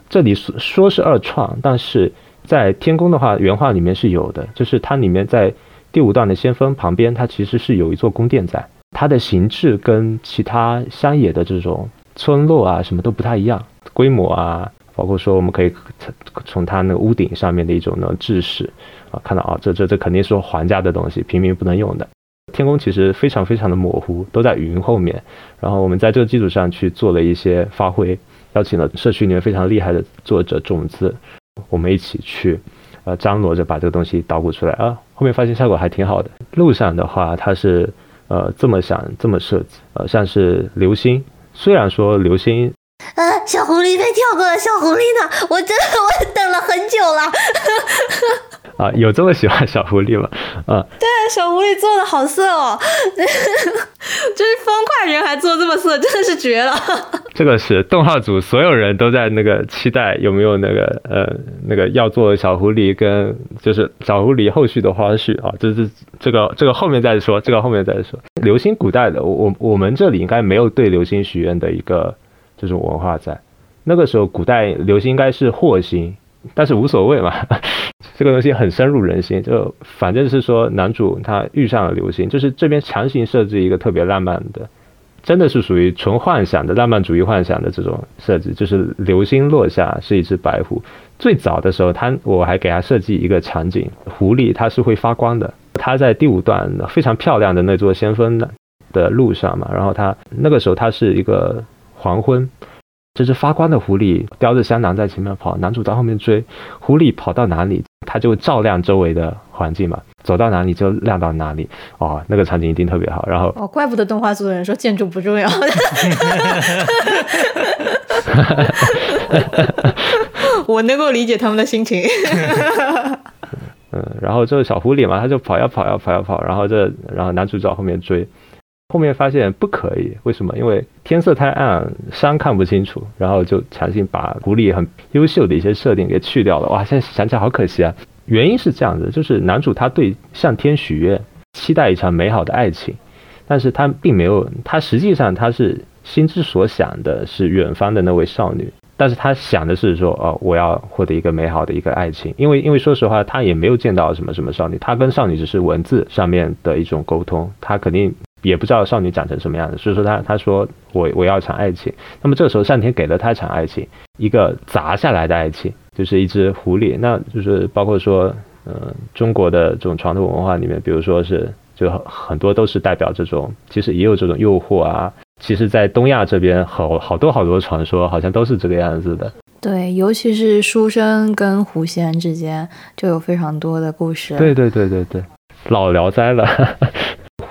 这里说说是二创，但是在天宫的话，原画里面是有的，就是它里面在第五段的先锋旁边，它其实是有一座宫殿在，它的形制跟其他乡野的这种村落啊什么都不太一样，规模啊，包括说我们可以从从它那个屋顶上面的一种呢制式啊，看到啊，这这这肯定是皇家的东西，平民不能用的。天宫其实非常非常的模糊，都在云后面，然后我们在这个基础上去做了一些发挥。邀请了社区里面非常厉害的作者种子，我们一起去，呃，张罗着把这个东西捣鼓出来啊。后面发现效果还挺好的。路上的话，它是呃这么想这么设计，呃，像是流星，虽然说流星，呃，小狐狸被跳过了，小狐狸呢？我真的我等了很久了。啊，有这么喜欢小狐狸吗？啊，对，小狐狸做的好色哦，就是方块人还做这么色，真的是绝了。这个是动画组所有人都在那个期待有没有那个呃那个要做小狐狸跟就是小狐狸后续的花絮啊，这是这个这个后面再说，这个后面再说。流星古代的我我们这里应该没有对流星许愿的一个这种文化在，那个时候古代流星应该是祸星。但是无所谓嘛，这个东西很深入人心。就反正是说，男主他遇上了流星，就是这边强行设置一个特别浪漫的，真的是属于纯幻想的浪漫主义幻想的这种设置。就是流星落下是一只白狐。最早的时候，他我还给他设计一个场景，狐狸它是会发光的。它在第五段非常漂亮的那座先锋的的路上嘛，然后它那个时候它是一个黄昏。这只发光的狐狸叼着香囊在前面跑，男主在后面追。狐狸跑到哪里，它就照亮周围的环境嘛。走到哪里就亮到哪里，哦，那个场景一定特别好。然后哦，怪不得动画组的人说建筑不重要。我能够理解他们的心情。嗯，然后这个小狐狸嘛，它就跑呀跑呀跑呀跑，然后这然后男主角后面追，后面发现不可以，为什么？因为天色太暗，山看不清楚，然后就强行把谷里很优秀的一些设定给去掉了。哇，现在想起来好可惜啊！原因是这样子，就是男主他对向天许愿，期待一场美好的爱情，但是他并没有，他实际上他是心之所想的是远方的那位少女。但是他想的是说，哦，我要获得一个美好的一个爱情，因为因为说实话，他也没有见到什么什么少女，他跟少女只是文字上面的一种沟通，他肯定也不知道少女长成什么样子，所以说他他说我我要一场爱情，那么这个时候上天给了他一场爱情，一个砸下来的爱情，就是一只狐狸，那就是包括说，嗯，中国的这种传统文化里面，比如说是就很多都是代表这种，其实也有这种诱惑啊。其实，在东亚这边，好好多好多传说，好像都是这个样子的。对，尤其是书生跟狐仙之间，就有非常多的故事。对对对对对，老聊斋了。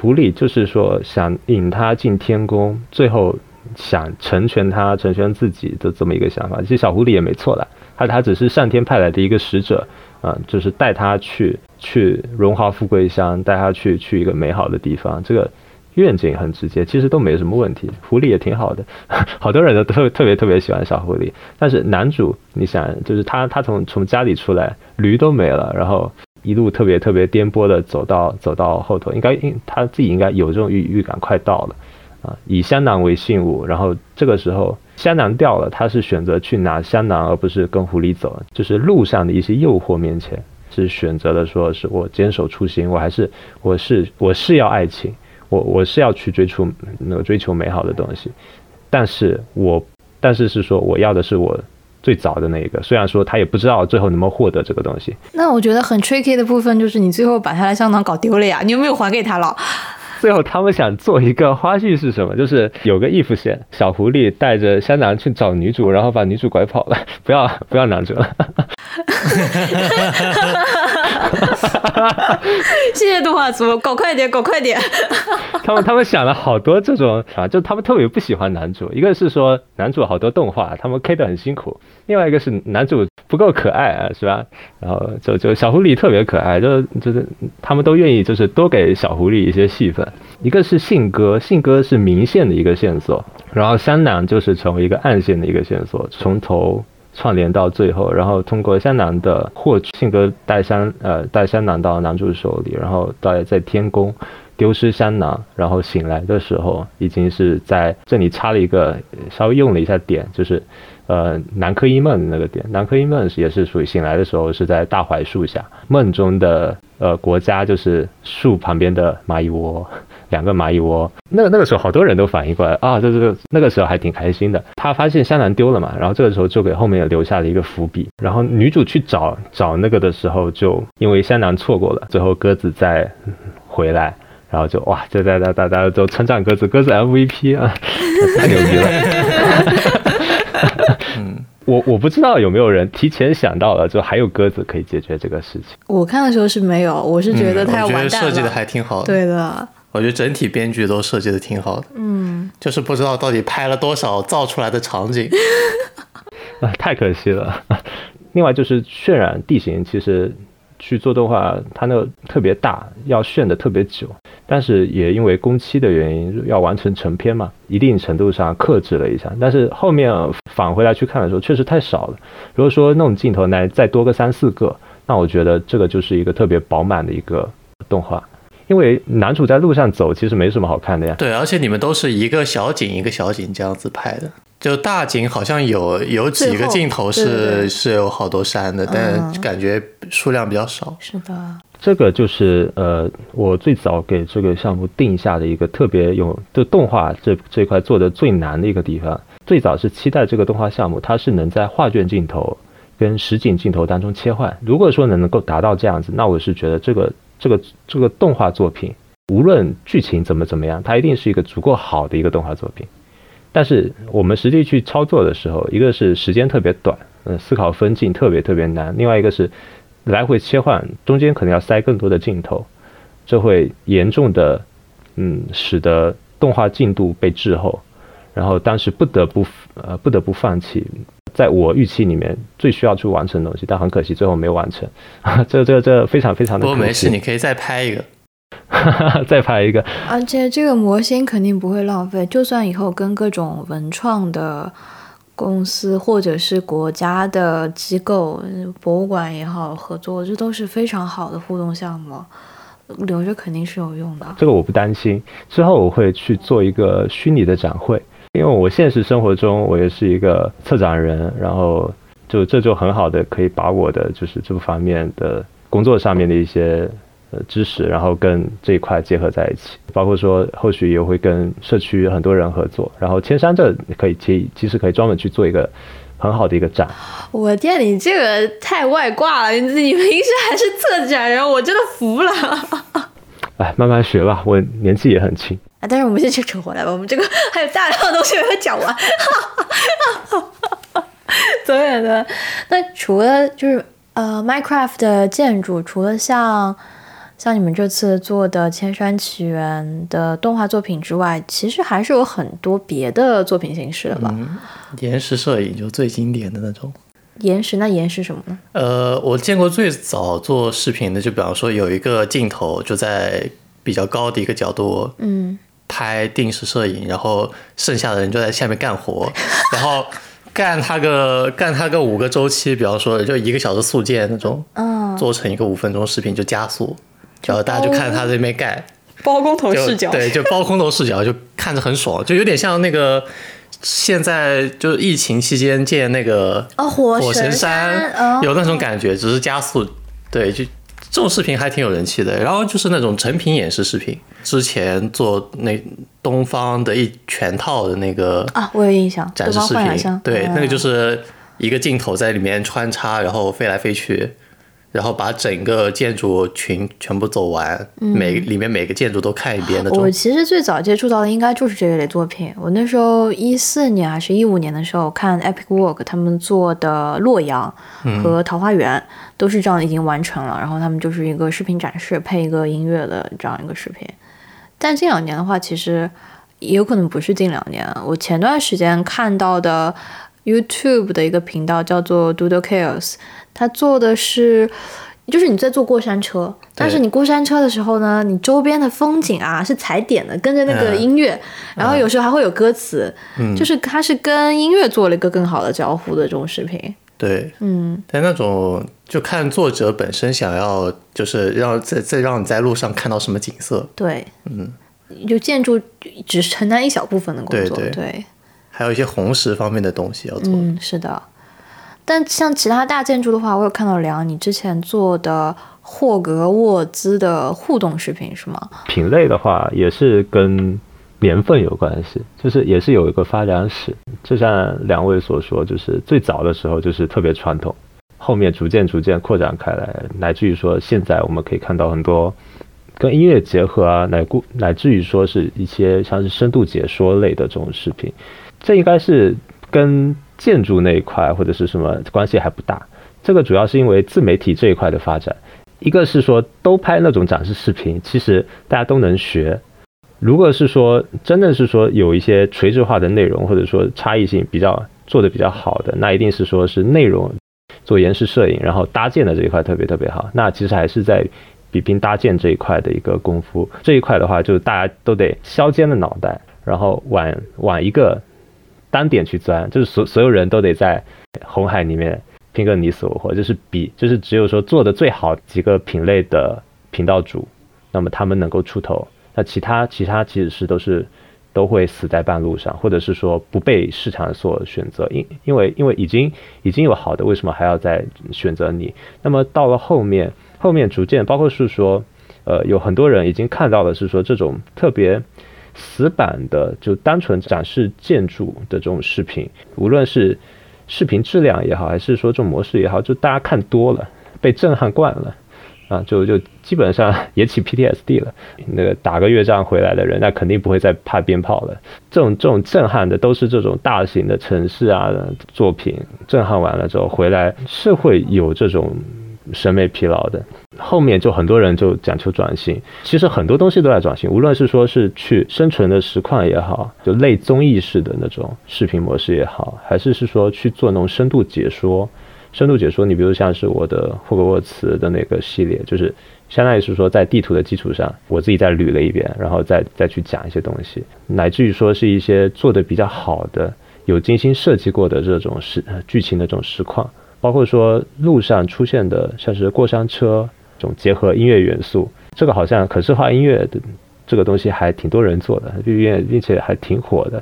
狐狸就是说想引他进天宫，最后想成全他，成全自己的这么一个想法。其实小狐狸也没错的，他他只是上天派来的一个使者啊，就是带他去去荣华富贵乡，带他去去一个美好的地方。这个。愿景很直接，其实都没什么问题。狐狸也挺好的，好多人都特特别特别喜欢小狐狸。但是男主，你想，就是他他从从家里出来，驴都没了，然后一路特别特别颠簸的走到走到后头，应该应他自己应该有这种预预感快到了啊。以香囊为信物，然后这个时候香囊掉了，他是选择去拿香囊，而不是跟狐狸走。就是路上的一些诱惑面前，是选择了说是我坚守初心，我还是我是我是要爱情。我我是要去追求那个追求美好的东西，但是我但是是说我要的是我最早的那一个，虽然说他也不知道最后能不能获得这个东西。那我觉得很 tricky 的部分就是你最后把他的香囊搞丢了呀，你有没有还给他了？最后他们想做一个花絮是什么？就是有个 if 线，小狐狸带着香囊去找女主，然后把女主拐跑了，不要不要男主了。谢谢动画组，搞快点，搞快点。他们他们想了好多这种啊，就他们特别不喜欢男主，一个是说男主好多动画他们 K 的很辛苦，另外一个是男主不够可爱啊，是吧？然后就就小狐狸特别可爱，就就是他们都愿意就是多给小狐狸一些戏份。一个是信鸽，信鸽是明线的一个线索，然后香囊就是成为一个暗线的一个线索，从头。串联到最后，然后通过香囊的获取，信鸽带香呃带香囊到男主手里，然后到在天宫丢失香囊，然后醒来的时候已经是在这里插了一个稍微用了一下点，就是呃南柯一梦那个点，南柯一梦也是属于醒来的时候是在大槐树下，梦中的呃国家就是树旁边的蚂蚁窝。两个蚂蚁窝，那个那个时候好多人都反应过来啊，这这个那个时候还挺开心的。他发现香囊丢了嘛，然后这个时候就给后面留下了一个伏笔。然后女主去找找那个的时候，就因为香囊错过了，最后鸽子再回来，然后就哇，这大家大家都称赞鸽子，鸽子 MVP 啊，太牛逼了。嗯，我我不知道有没有人提前想到了，就还有鸽子可以解决这个事情。我看的时候是没有，我是觉得他要完蛋了。设计的还挺好的，对的。我觉得整体编剧都设计的挺好的，嗯，就是不知道到底拍了多少造出来的场景，啊，太可惜了。另外就是渲染地形，其实去做动画，它那个特别大，要渲的特别久，但是也因为工期的原因，要完成成片嘛，一定程度上克制了一下。但是后面返回来去看的时候，确实太少了。如果说那种镜头来再多个三四个，那我觉得这个就是一个特别饱满的一个动画。因为男主在路上走，其实没什么好看的呀。对，而且你们都是一个小景一个小景这样子拍的，就大景好像有有几个镜头是是有好多山的，但感觉数量比较少。是的，这个就是呃，我最早给这个项目定下的一个特别有就动画这这块做的最难的一个地方。最早是期待这个动画项目，它是能在画卷镜头跟实景镜头当中切换。如果说能能够达到这样子，那我是觉得这个。这个这个动画作品，无论剧情怎么怎么样，它一定是一个足够好的一个动画作品。但是我们实际去操作的时候，一个是时间特别短，嗯，思考分镜特别特别难；另外一个是来回切换，中间可能要塞更多的镜头，这会严重的，嗯，使得动画进度被滞后，然后当时不得不呃不得不放弃，在我预期里面最需要去完成的东西，但很可惜最后没有完成，这这这非常非常的。不过没事，你可以再拍一个，再拍一个。而且这个模型肯定不会浪费，就算以后跟各种文创的。公司或者是国家的机构、博物馆也好，合作这都是非常好的互动项目，留着肯定是有用的。这个我不担心。之后我会去做一个虚拟的展会，因为我现实生活中我也是一个策展人，然后就这就很好的可以把我的就是这方面的工作上面的一些。呃，知识，然后跟这一块结合在一起，包括说后续也会跟社区很多人合作，然后千山这可以其其实可以专门去做一个很好的一个展。我天，你这个太外挂了，你自己平时还是策展人，我真的服了。哎，慢慢学吧，我年纪也很轻。啊，但是我们先去扯回来吧，我们这个还有大量的东西没有讲完。走远的，那除了就是呃，Minecraft 的建筑，除了像。像你们这次做的《千山奇缘》的动画作品之外，其实还是有很多别的作品形式的吧？延时摄影就最经典的那种。延时？那延时什么呢？呃，我见过最早做视频的，就比方说有一个镜头就在比较高的一个角度，嗯，拍定时摄影，然后剩下的人就在下面干活，然后干他个干他个五个周期，比方说就一个小时速建那种，嗯，做成一个五分钟视频就加速。然后大家就看他这边盖，包工头视角，对，就包工头视角，就看着很爽，就有点像那个现在就是疫情期间建那个火神山，有那种感觉，只是加速。对，就这种视频还挺有人气的。然后就是那种成品演示视频，之前做那东方的一全套的那个啊，我有印象，展示视频，对，那个就是一个镜头在里面穿插，然后飞来飞去。然后把整个建筑群全部走完，每里面每个建筑都看一遍那种。我其实最早接触到的应该就是这一类作品。我那时候一四年还是一五年的时候看 Epic Work 他们做的洛阳和桃花源，都是这样已经完成了。然后他们就是一个视频展示配一个音乐的这样一个视频。但近两年的话，其实也有可能不是近两年。我前段时间看到的 YouTube 的一个频道叫做 Doodle Chaos。他做的是，就是你在坐过山车，但是你过山车的时候呢，你周边的风景啊是踩点的，跟着那个音乐，然后有时候还会有歌词，就是它是跟音乐做了一个更好的交互的这种视频。对，嗯，但那种就看作者本身想要，就是让再再让你在路上看到什么景色。对，嗯，就建筑只承担一小部分的工作，对，还有一些红石方面的东西要做。嗯，是的。但像其他大建筑的话，我有看到梁你之前做的霍格沃兹的互动视频是吗？品类的话也是跟年份有关系，就是也是有一个发展史。就像两位所说，就是最早的时候就是特别传统，后面逐渐逐渐扩展开来，乃至于说现在我们可以看到很多跟音乐结合啊，乃故乃至于说是一些像是深度解说类的这种视频，这应该是跟。建筑那一块或者是什么关系还不大，这个主要是因为自媒体这一块的发展。一个是说都拍那种展示视频，其实大家都能学。如果是说真的是说有一些垂直化的内容，或者说差异性比较做的比较好的，那一定是说是内容做延时摄影，然后搭建的这一块特别特别好。那其实还是在比拼搭建这一块的一个功夫。这一块的话，就大家都得削尖了脑袋，然后往往一个。单点去钻，就是所所有人都得在红海里面拼个你死我活，就是比就是只有说做的最好几个品类的频道主，那么他们能够出头，那其他其他其实是都是都会死在半路上，或者是说不被市场所选择，因因为因为已经已经有好的，为什么还要再选择你？那么到了后面后面逐渐，包括是说，呃，有很多人已经看到的是说这种特别。死板的就单纯展示建筑的这种视频，无论是视频质量也好，还是说这种模式也好，就大家看多了，被震撼惯了，啊，就就基本上 也起 PTSD 了。那个打个越战回来的人，那肯定不会再怕鞭炮了。这种这种震撼的，都是这种大型的城市啊作品，震撼完了之后回来是会有这种审美疲劳的。后面就很多人就讲求转型，其实很多东西都在转型，无论是说是去生存的实况也好，就类综艺式的那种视频模式也好，还是是说去做那种深度解说。深度解说，你比如像是我的霍格沃茨的那个系列，就是相当于是说在地图的基础上，我自己再捋了一遍，然后再再去讲一些东西，乃至于说是一些做的比较好的、有精心设计过的这种实剧情的这种实况，包括说路上出现的像是过山车这种结合音乐元素，这个好像可视化音乐的这个东西还挺多人做的，并并且还挺火的。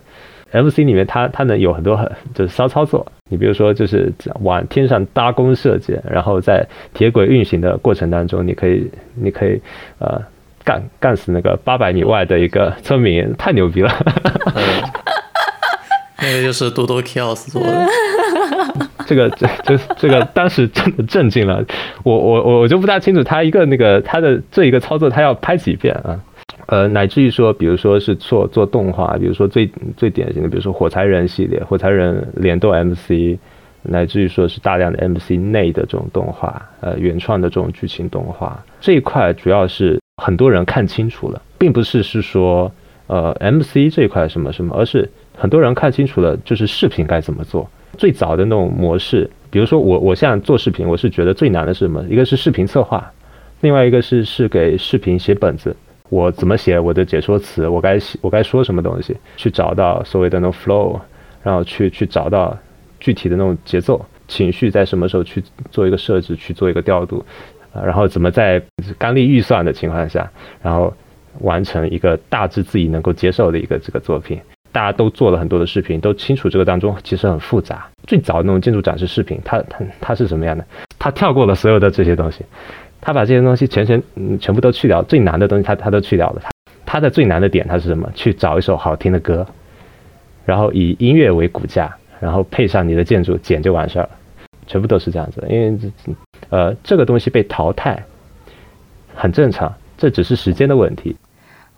MC 里面它它能有很多很就是骚操作，你比如说就是往天上搭弓射箭，然后在铁轨运行的过程当中，你可以你可以呃干干死那个八百米外的一个村民，太牛逼了。那个就是多多 Kills 做的，这个这这这个当时真的震惊了我我我我就不大清楚他一个那个他的这一个操作他要拍几遍啊。呃，乃至于说，比如说是做做动画，比如说最最典型的，比如说火柴人系列，火柴人联动 MC，乃至于说是大量的 MC 内的这种动画，呃，原创的这种剧情动画这一块，主要是很多人看清楚了，并不是是说呃 MC 这一块什么什么，而是很多人看清楚了，就是视频该怎么做。最早的那种模式，比如说我我现在做视频，我是觉得最难的是什么？一个是视频策划，另外一个是是给视频写本子。我怎么写我的解说词？我该写我该说什么东西？去找到所谓的那种 flow，然后去去找到具体的那种节奏、情绪在什么时候去做一个设置，去做一个调度，啊，然后怎么在刚立预算的情况下，然后完成一个大致自己能够接受的一个这个作品。大家都做了很多的视频，都清楚这个当中其实很复杂。最早那种建筑展示视频，它它它是什么样的？它跳过了所有的这些东西。它把这些东西全全嗯全部都去掉，最难的东西它它都去掉了。它它的最难的点它是什么？去找一首好听的歌，然后以音乐为骨架，然后配上你的建筑剪就完事儿了，全部都是这样子。因为呃这个东西被淘汰很正常，这只是时间的问题。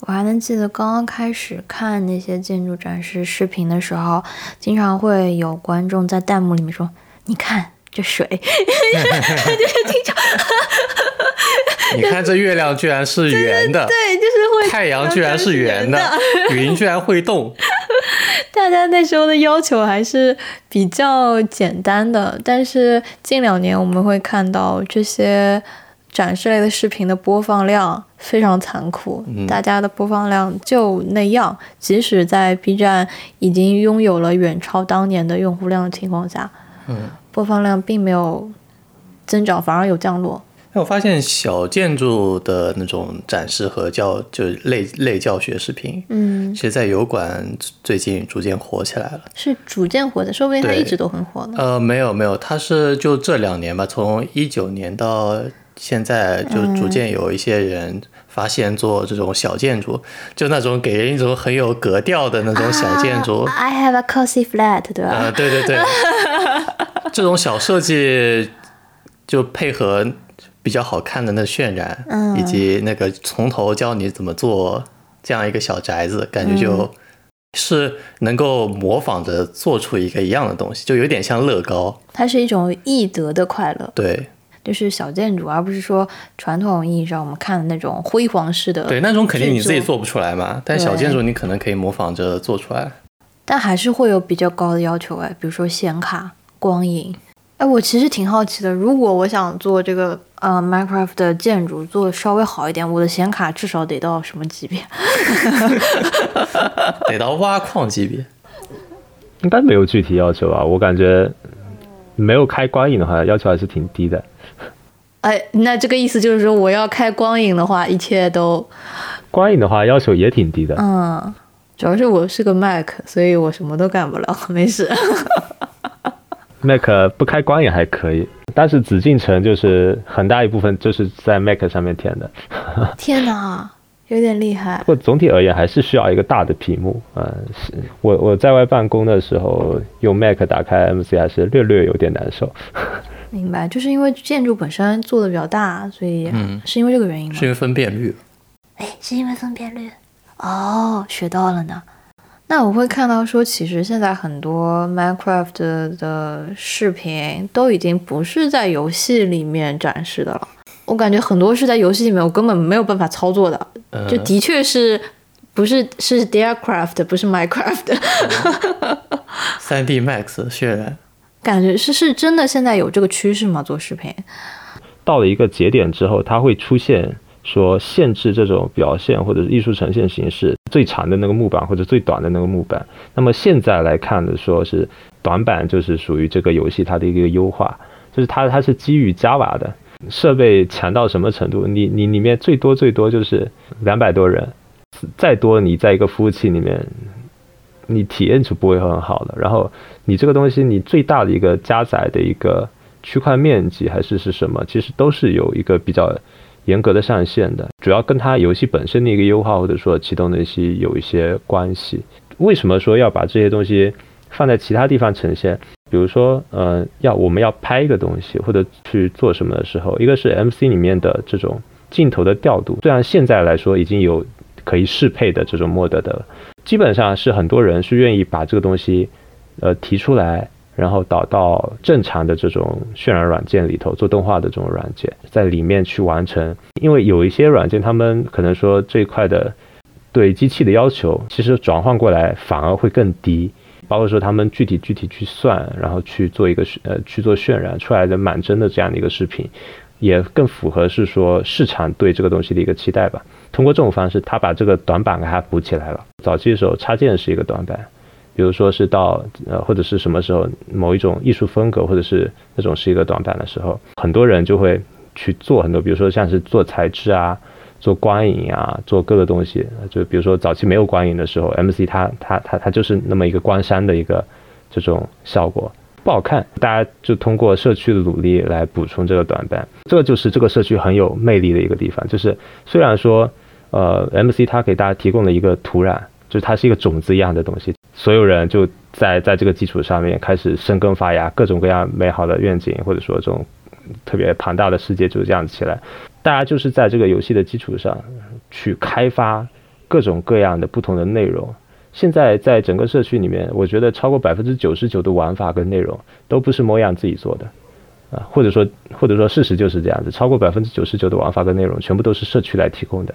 我还能记得刚刚开始看那些建筑展示视频的时候，经常会有观众在弹幕里面说：“你看这水。”就是经常。你看这月亮居然是圆的，对，就是会。太阳居然是圆的，云居然会动。大家那时候的要求还是比较简单的，但是近两年我们会看到这些展示类的视频的播放量非常残酷，大家的播放量就那样，即使在 B 站已经拥有了远超当年的用户量的情况下，嗯，播放量并没有增长，反而有降落。那我发现小建筑的那种展示和教就类类教学视频，嗯，其实，在油管最近逐渐火起来了。是逐渐火的，说不定它一直都很火呢。呃，没有没有，它是就这两年吧，从一九年到现在，就逐渐有一些人发现做这种小建筑，就那种给人一种很有格调的那种小建筑。I have a cozy flat，对吧？呃，对对对，这种小设计就配合。比较好看的那渲染，以及那个从头教你怎么做这样一个小宅子，感觉就是能够模仿着做出一个一样的东西，就有点像乐高。它是一种易得的快乐，对，就是小建筑，而不是说传统意义上我们看的那种辉煌式的。对，那种肯定你自己做不出来嘛，但小建筑你可能可以模仿着做出来。但还是会有比较高的要求哎，比如说显卡、光影。哎，我其实挺好奇的，如果我想做这个呃 Minecraft 的建筑做稍微好一点，我的显卡至少得到什么级别？得到挖矿级别？应该没有具体要求吧？我感觉没有开光影的话，要求还是挺低的。哎，那这个意思就是说，我要开光影的话，一切都光影的话要求也挺低的。嗯，主要是我是个 Mac，所以我什么都干不了，没事。Mac 不开光影还可以，但是紫禁城就是很大一部分就是在 Mac 上面填的。天哪，有点厉害。不过总体而言还是需要一个大的屏幕。嗯，是我我在外办公的时候用 Mac 打开 MC 还是略略有点难受。明白，就是因为建筑本身做的比较大，所以嗯是因为这个原因吗？是因为分辨率。哎，是因为分辨率。哦，学到了呢。那我会看到说，其实现在很多 Minecraft 的视频都已经不是在游戏里面展示的了。我感觉很多是在游戏里面，我根本没有办法操作的。就的确是，不是是 Dearcraft，不是 Minecraft。三 D Max 渲染，感觉是是真的。现在有这个趋势吗？做视频到了一个节点之后，它会出现。说限制这种表现或者是艺术呈现形式最长的那个木板或者最短的那个木板。那么现在来看的，说是短板就是属于这个游戏它的一个优化，就是它它是基于 Java 的设备强到什么程度？你你里面最多最多就是两百多人，再多你在一个服务器里面，你体验是不会很好的。然后你这个东西你最大的一个加载的一个区块面积还是是什么？其实都是有一个比较。严格的上限的，主要跟它游戏本身的一个优化或者说启动的一些有一些关系。为什么说要把这些东西放在其他地方呈现？比如说，呃，要我们要拍一个东西或者去做什么的时候，一个是 MC 里面的这种镜头的调度，虽然现在来说已经有可以适配的这种 mod 的，基本上是很多人是愿意把这个东西，呃，提出来。然后导到正常的这种渲染软件里头做动画的这种软件，在里面去完成。因为有一些软件，他们可能说这一块的对机器的要求，其实转换过来反而会更低。包括说他们具体具体去算，然后去做一个呃去做渲染出来的满帧的这样的一个视频，也更符合是说市场对这个东西的一个期待吧。通过这种方式，他把这个短板给它补起来了。早期的时候插件是一个短板。比如说是到呃或者是什么时候某一种艺术风格或者是那种是一个短板的时候，很多人就会去做很多，比如说像是做材质啊、做光影啊、做各个东西。就比如说早期没有光影的时候，MC 它它它它就是那么一个关山的一个这种效果不好看，大家就通过社区的努力来补充这个短板。这个就是这个社区很有魅力的一个地方，就是虽然说呃 MC 它给大家提供了一个土壤。就是它是一个种子一样的东西，所有人就在在这个基础上面开始生根发芽，各种各样美好的愿景，或者说这种特别庞大的世界就是这样起来。大家就是在这个游戏的基础上去开发各种各样的不同的内容。现在在整个社区里面，我觉得超过百分之九十九的玩法跟内容都不是模样自己做的啊，或者说或者说事实就是这样子，超过百分之九十九的玩法跟内容全部都是社区来提供的。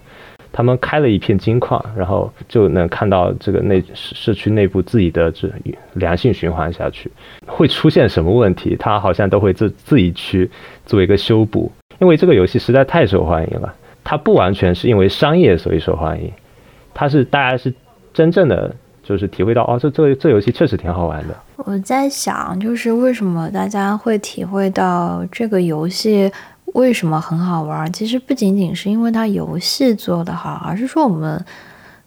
他们开了一片金矿，然后就能看到这个内社区内部自己的这良性循环下去，会出现什么问题，他好像都会自自己去做一个修补，因为这个游戏实在太受欢迎了。它不完全是因为商业所以受欢迎，它是大家是真正的就是体会到哦，这这这游戏确实挺好玩的。我在想，就是为什么大家会体会到这个游戏？为什么很好玩？其实不仅仅是因为它游戏做得好，而是说我们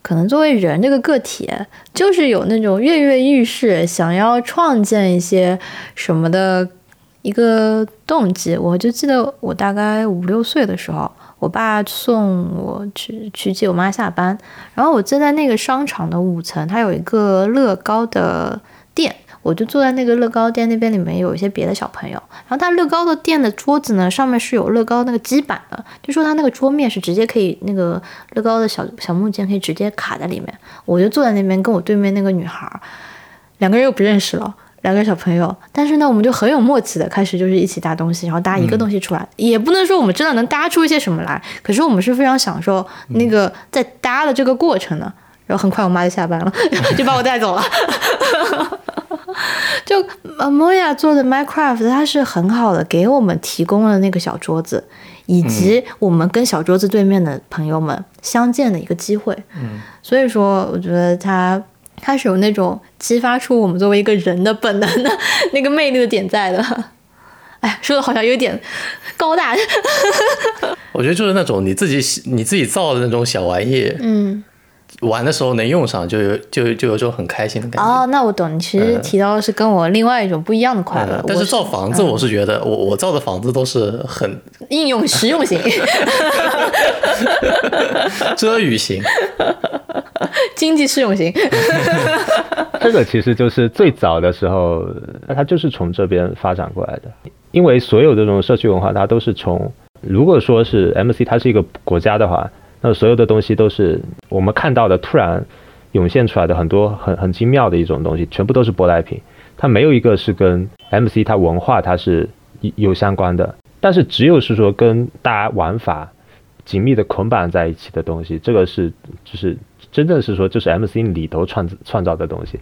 可能作为人这个个体，就是有那种跃跃欲试，想要创建一些什么的一个动机。我就记得我大概五六岁的时候，我爸送我去去接我妈下班，然后我记在那个商场的五层，它有一个乐高的店。我就坐在那个乐高店那边，里面有一些别的小朋友。然后他乐高的店的桌子呢，上面是有乐高那个基板的，就说他那个桌面是直接可以那个乐高的小小木件可以直接卡在里面。我就坐在那边，跟我对面那个女孩，两个人又不认识了，两个小朋友。但是呢，我们就很有默契的开始就是一起搭东西，然后搭一个东西出来，也不能说我们真的能搭出一些什么来，可是我们是非常享受那个在搭的这个过程的。然后很快我妈就下班了，就把我带走了。就呃，莫亚做的 Minecraft，它是很好的，给我们提供了那个小桌子，以及我们跟小桌子对面的朋友们相见的一个机会。嗯，所以说，我觉得它它是有那种激发出我们作为一个人的本能的那个魅力的点在的。哎，说的好像有点高大。我觉得就是那种你自己你自己造的那种小玩意。嗯。玩的时候能用上，就有就就有种很开心的感觉。哦，那我懂，你其实提到的是跟我另外一种不一样的快乐。但是造房子，我是觉得我我造的房子都是很应用实用型，遮雨型，经济适用型。这个其实就是最早的时候，那它就是从这边发展过来的。因为所有的这种社区文化，它都是从如果说是 MC，它是一个国家的话。那所有的东西都是我们看到的，突然涌现出来的很多很很精妙的一种东西，全部都是舶来品，它没有一个是跟 MC 它文化它是有相关的。但是只有是说跟大家玩法紧密的捆绑在一起的东西，这个是就是真正是说就是 MC 里头创创造的东西。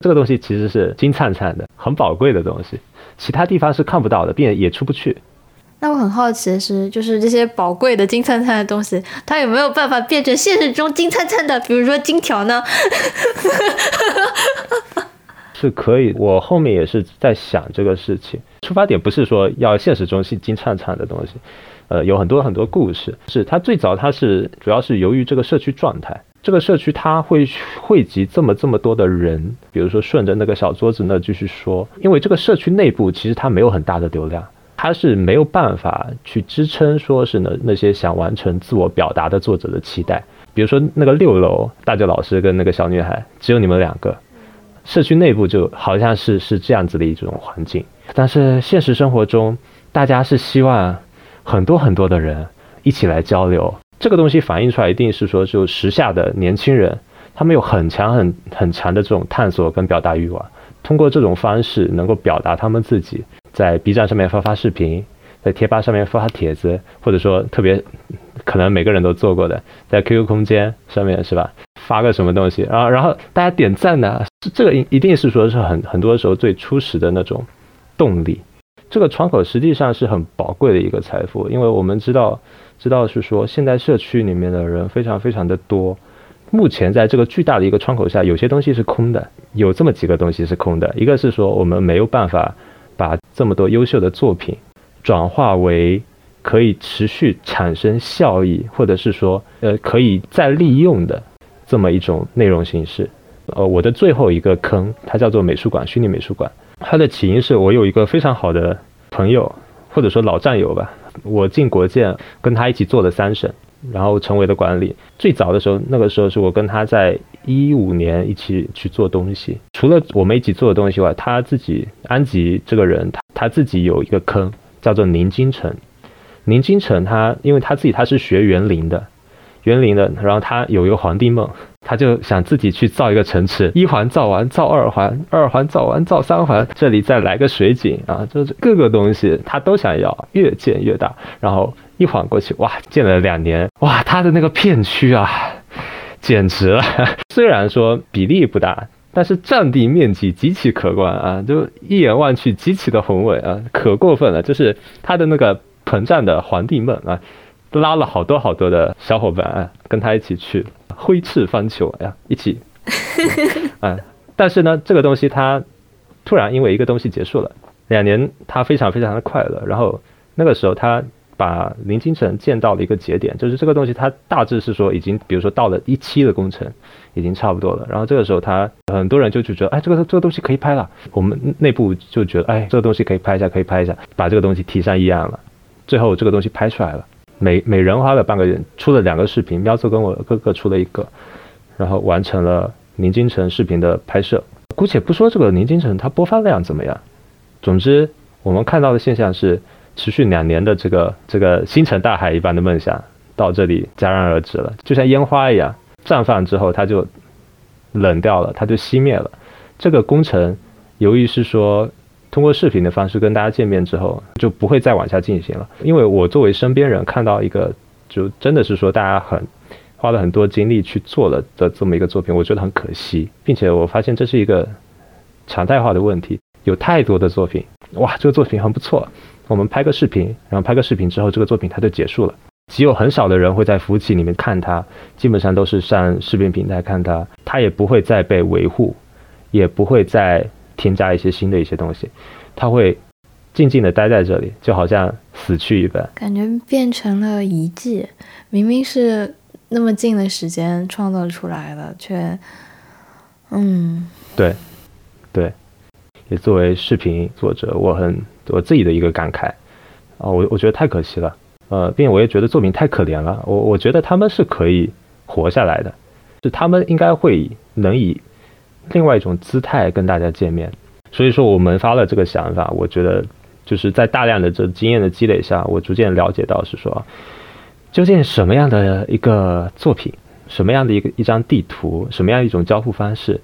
这个东西其实是金灿灿的，很宝贵的东西，其他地方是看不到的，并且也出不去。那我很好奇的是，就是这些宝贵的金灿灿的东西，它有没有办法变成现实中金灿灿的，比如说金条呢？是可以。我后面也是在想这个事情，出发点不是说要现实中是金灿灿的东西，呃，有很多很多故事。是它最早它是主要是由于这个社区状态。这个社区它会汇集这么这么多的人，比如说顺着那个小桌子那继续说，因为这个社区内部其实它没有很大的流量，他是没有办法去支撑说是那那些想完成自我表达的作者的期待。比如说那个六楼大舅老师跟那个小女孩，只有你们两个，社区内部就好像是是这样子的一种环境。但是现实生活中，大家是希望很多很多的人一起来交流。这个东西反映出来，一定是说，就时下的年轻人，他们有很强、很很强的这种探索跟表达欲望，通过这种方式能够表达他们自己，在 B 站上面发发视频，在贴吧上面发发帖子，或者说特别可能每个人都做过的，在 QQ 空间上面是吧，发个什么东西，然后然后大家点赞呢，这个一一定是说是很很多时候最初始的那种动力，这个窗口实际上是很宝贵的一个财富，因为我们知道。知道是说，现在社区里面的人非常非常的多。目前在这个巨大的一个窗口下，有些东西是空的，有这么几个东西是空的。一个是说，我们没有办法把这么多优秀的作品转化为可以持续产生效益，或者是说，呃，可以再利用的这么一种内容形式。呃，我的最后一个坑，它叫做美术馆，虚拟美术馆。它的起因是我有一个非常好的朋友，或者说老战友吧。我进国建，跟他一起做了三审，然后成为了管理。最早的时候，那个时候是我跟他在一五年一起去做东西。除了我们一起做的东西外，他自己安吉这个人，他他自己有一个坑，叫做宁金城。宁金城他，因为他自己他是学园林的。园林的，然后他有一个皇帝梦，他就想自己去造一个城池，一环造完，造二环，二环造完，造三环，这里再来个水井啊，就是各个东西他都想要，越建越大。然后一晃过去，哇，建了两年，哇，他的那个片区啊，简直了。虽然说比例不大，但是占地面积极其可观啊，就一眼望去极其的宏伟啊，可过分了。就是他的那个膨胀的皇帝梦啊。拉了好多好多的小伙伴啊跟他一起去挥斥方遒，哎呀，一起，啊，但是呢，这个东西它突然因为一个东西结束了，两年他非常非常的快乐，然后那个时候他把林金城建到了一个节点，就是这个东西它大致是说已经，比如说到了一期的工程已经差不多了，然后这个时候他很多人就就觉得，哎，这个这个东西可以拍了，我们内部就觉得，哎，这个东西可以拍一下，可以拍一下，把这个东西提上议案了，最后这个东西拍出来了。每每人花了半个月，出了两个视频，喵子跟我哥哥出了一个，然后完成了林金城视频的拍摄。姑且不说这个林金城它播放量怎么样，总之我们看到的现象是，持续两年的这个这个星辰大海一般的梦想到这里戛然而止了，就像烟花一样，绽放之后它就冷掉了，它就熄灭了。这个工程由于是说。通过视频的方式跟大家见面之后，就不会再往下进行了。因为我作为身边人看到一个，就真的是说大家很花了很多精力去做了的这么一个作品，我觉得很可惜，并且我发现这是一个常态化的问题。有太多的作品，哇，这个作品很不错，我们拍个视频，然后拍个视频之后，这个作品它就结束了。极有很少的人会在服务器里面看它，基本上都是上视频平台看它，它也不会再被维护，也不会再。添加一些新的一些东西，它会静静的待在这里，就好像死去一般，感觉变成了遗迹。明明是那么近的时间创造出来的，却，嗯，对，对，也作为视频作者，我很我自己的一个感慨啊，我我觉得太可惜了，呃，并且我也觉得作品太可怜了。我我觉得他们是可以活下来的，是他们应该会能以。另外一种姿态跟大家见面，所以说我萌发了这个想法。我觉得就是在大量的这经验的积累下，我逐渐了解到是说，究竟什么样的一个作品，什么样的一个一张地图，什么样一种交互方式，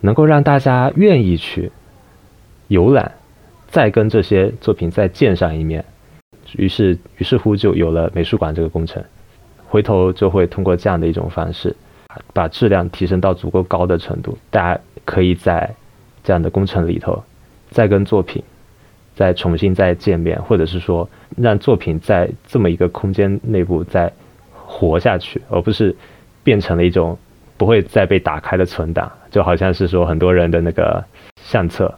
能够让大家愿意去游览，再跟这些作品再见上一面。于是，于是乎就有了美术馆这个工程。回头就会通过这样的一种方式，把质量提升到足够高的程度，大家可以在这样的工程里头，再跟作品再重新再见面，或者是说让作品在这么一个空间内部再活下去，而不是变成了一种不会再被打开的存档，就好像是说很多人的那个相册。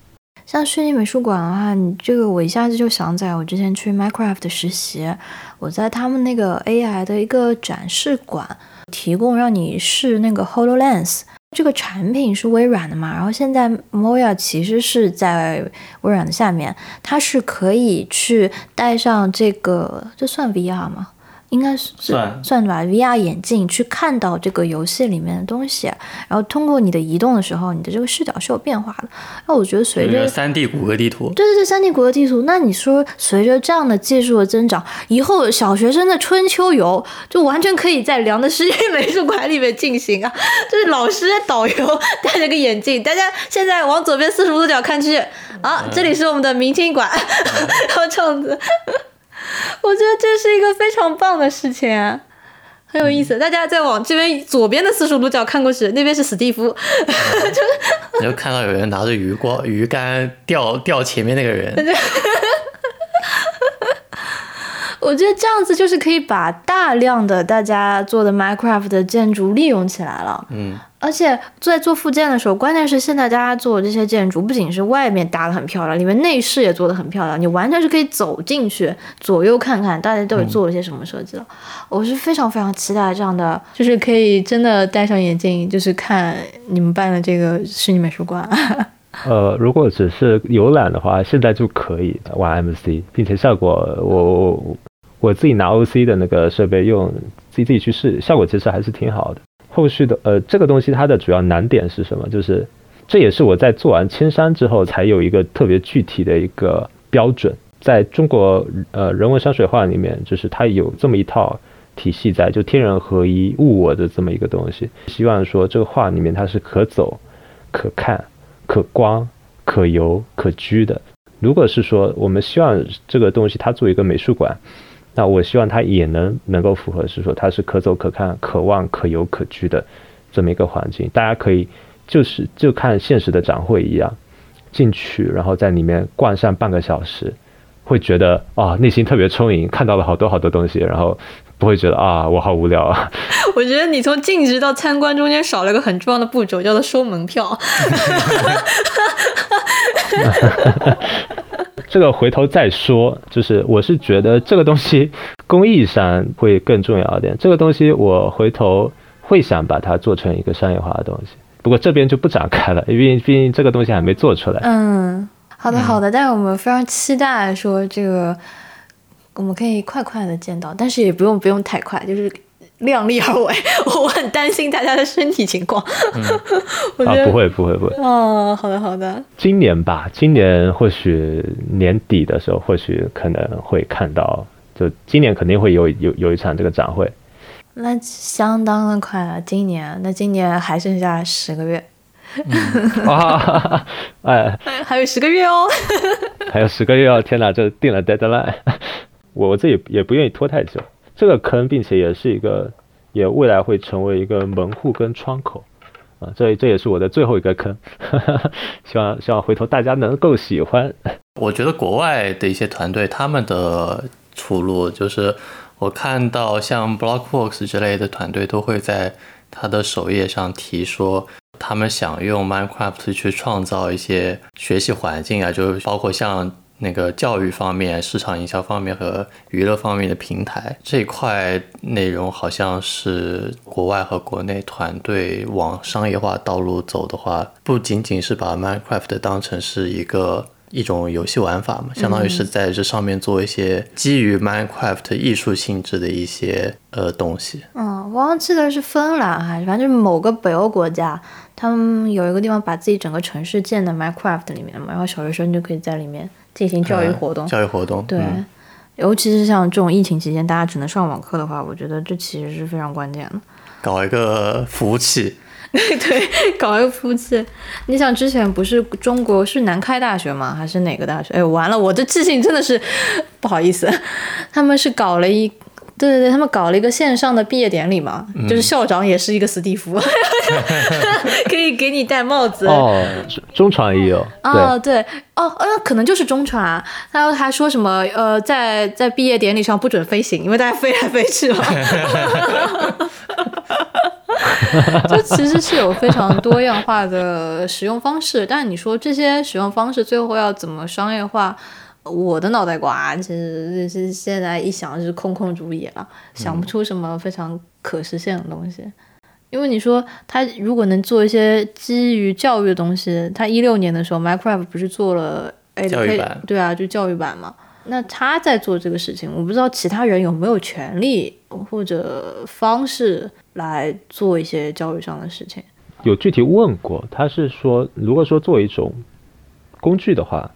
像虚拟美术馆的话，你这个我一下子就想起来，我之前去 Minecraft 实习，我在他们那个 AI 的一个展示馆，提供让你试那个 Hololens，这个产品是微软的嘛，然后现在 Moya 其实是在微软的下面，它是可以去带上这个，这算 VR 吗？应该是算算吧，VR 眼镜去看到这个游戏里面的东西，然后通过你的移动的时候，你的这个视角是有变化的。那我觉得随着三 D 谷歌地图，对对对，三 D 谷歌地图。那你说随着这样的技术的增长，以后小学生的春秋游就完全可以在良的世界美术馆里面进行啊！就是老师导游 戴着个眼镜，大家现在往左边四十五度角看去，啊，这里是我们的明清馆，然后这样子。我觉得这是一个非常棒的事情，很有意思。大家再往这边左边的四十五度角看过去，那边是史蒂夫，就 是 你就看到有人拿着鱼光鱼竿钓钓前面那个人。我觉得这样子就是可以把大量的大家做的 Minecraft 的建筑利用起来了。嗯。而且在做附件的时候，关键是现在大家做的这些建筑，不仅是外面搭的很漂亮，里面内饰也做的很漂亮，你完全是可以走进去，左右看看，大家到底做了些什么设计了。我是非常非常期待这样的，就是可以真的戴上眼镜，就是看你们办的这个虚拟美术馆。呃，如果只是游览的话，现在就可以玩 MC，并且效果，我我我自己拿 OC 的那个设备用，自己自己去试，效果其实还是挺好的。后续的呃，这个东西它的主要难点是什么？就是这也是我在做完千山之后才有一个特别具体的一个标准。在中国呃人文山水画里面，就是它有这么一套体系在，就天人合一、物我的这么一个东西。希望说这个画里面它是可走、可看、可观、可游、可居的。如果是说我们希望这个东西它做一个美术馆。那我希望它也能能够符合，是说它是可走可看、可望可游可居的这么一个环境，大家可以就是就看现实的展会一样进去，然后在里面逛上半个小时，会觉得啊内心特别充盈，看到了好多好多东西，然后不会觉得啊我好无聊啊。我觉得你从进职到参观中间少了个很重要的步骤，叫做收门票。这个回头再说，就是我是觉得这个东西工艺上会更重要一点。这个东西我回头会想把它做成一个商业化的东西，不过这边就不展开了，因为毕竟这个东西还没做出来。嗯，好的好的，但是我们非常期待说这个我们可以快快的见到，但是也不用不用太快，就是。量力而为，我很担心大家的身体情况。啊，不会不会不会。哦，好的好的。今年吧，今年或许年底的时候，或许可能会看到，就今年肯定会有有有一场这个展会。那相当的快了，今年那今年还剩下十个月。啊，哎，还有十个月哦。还有十个月哦！天哪，这定了 deadline，我我自己也不愿意拖太久。这个坑，并且也是一个，也未来会成为一个门户跟窗口，啊，这这也是我的最后一个坑，希望希望回头大家能够喜欢。我觉得国外的一些团队他们的出路，就是我看到像 Blockworks 之类的团队都会在他的首页上提说，他们想用 Minecraft 去创造一些学习环境啊，就是包括像。那个教育方面、市场营销方面和娱乐方面的平台这一块内容，好像是国外和国内团队往商业化道路走的话，不仅仅是把 Minecraft 当成是一个一种游戏玩法嘛，相当于是在这上面做一些基于 Minecraft 艺术性质的一些呃东西。嗯，我忘记了是芬兰还是反正就是某个北欧国家，他们有一个地方把自己整个城市建在 Minecraft 里面嘛，然后小学生就可以在里面。进行教育活动，教育活动，对，尤其是像这种疫情期间，大家只能上网课的话，我觉得这其实是非常关键的。搞一个服务器。对，搞一个服务器。你想之前不是中国是南开大学吗？还是哪个大学？哎，完了，我的记性真的是不好意思。他们是搞了一。对对对，他们搞了一个线上的毕业典礼嘛，就是校长也是一个史蒂夫，可以给你戴帽子。哦，中传也有。哦，对，哦，呃，可能就是中传。他还说什么？呃，在在毕业典礼上不准飞行，因为大家飞来飞去嘛。就其实是有非常多样化的使用方式，但是你说这些使用方式最后要怎么商业化？我的脑袋瓜其实是现在一想是空空如也了，想不出什么非常可实现的东西。因为你说他如果能做一些基于教育的东西，他一六年的时候，Minecraft 不是做了教育版？对啊，就教育版嘛。那他在做这个事情，我不知道其他人有没有权利或者方式来做一些教育上的事情。有具体问过，他是说，如果说做一种工具的话。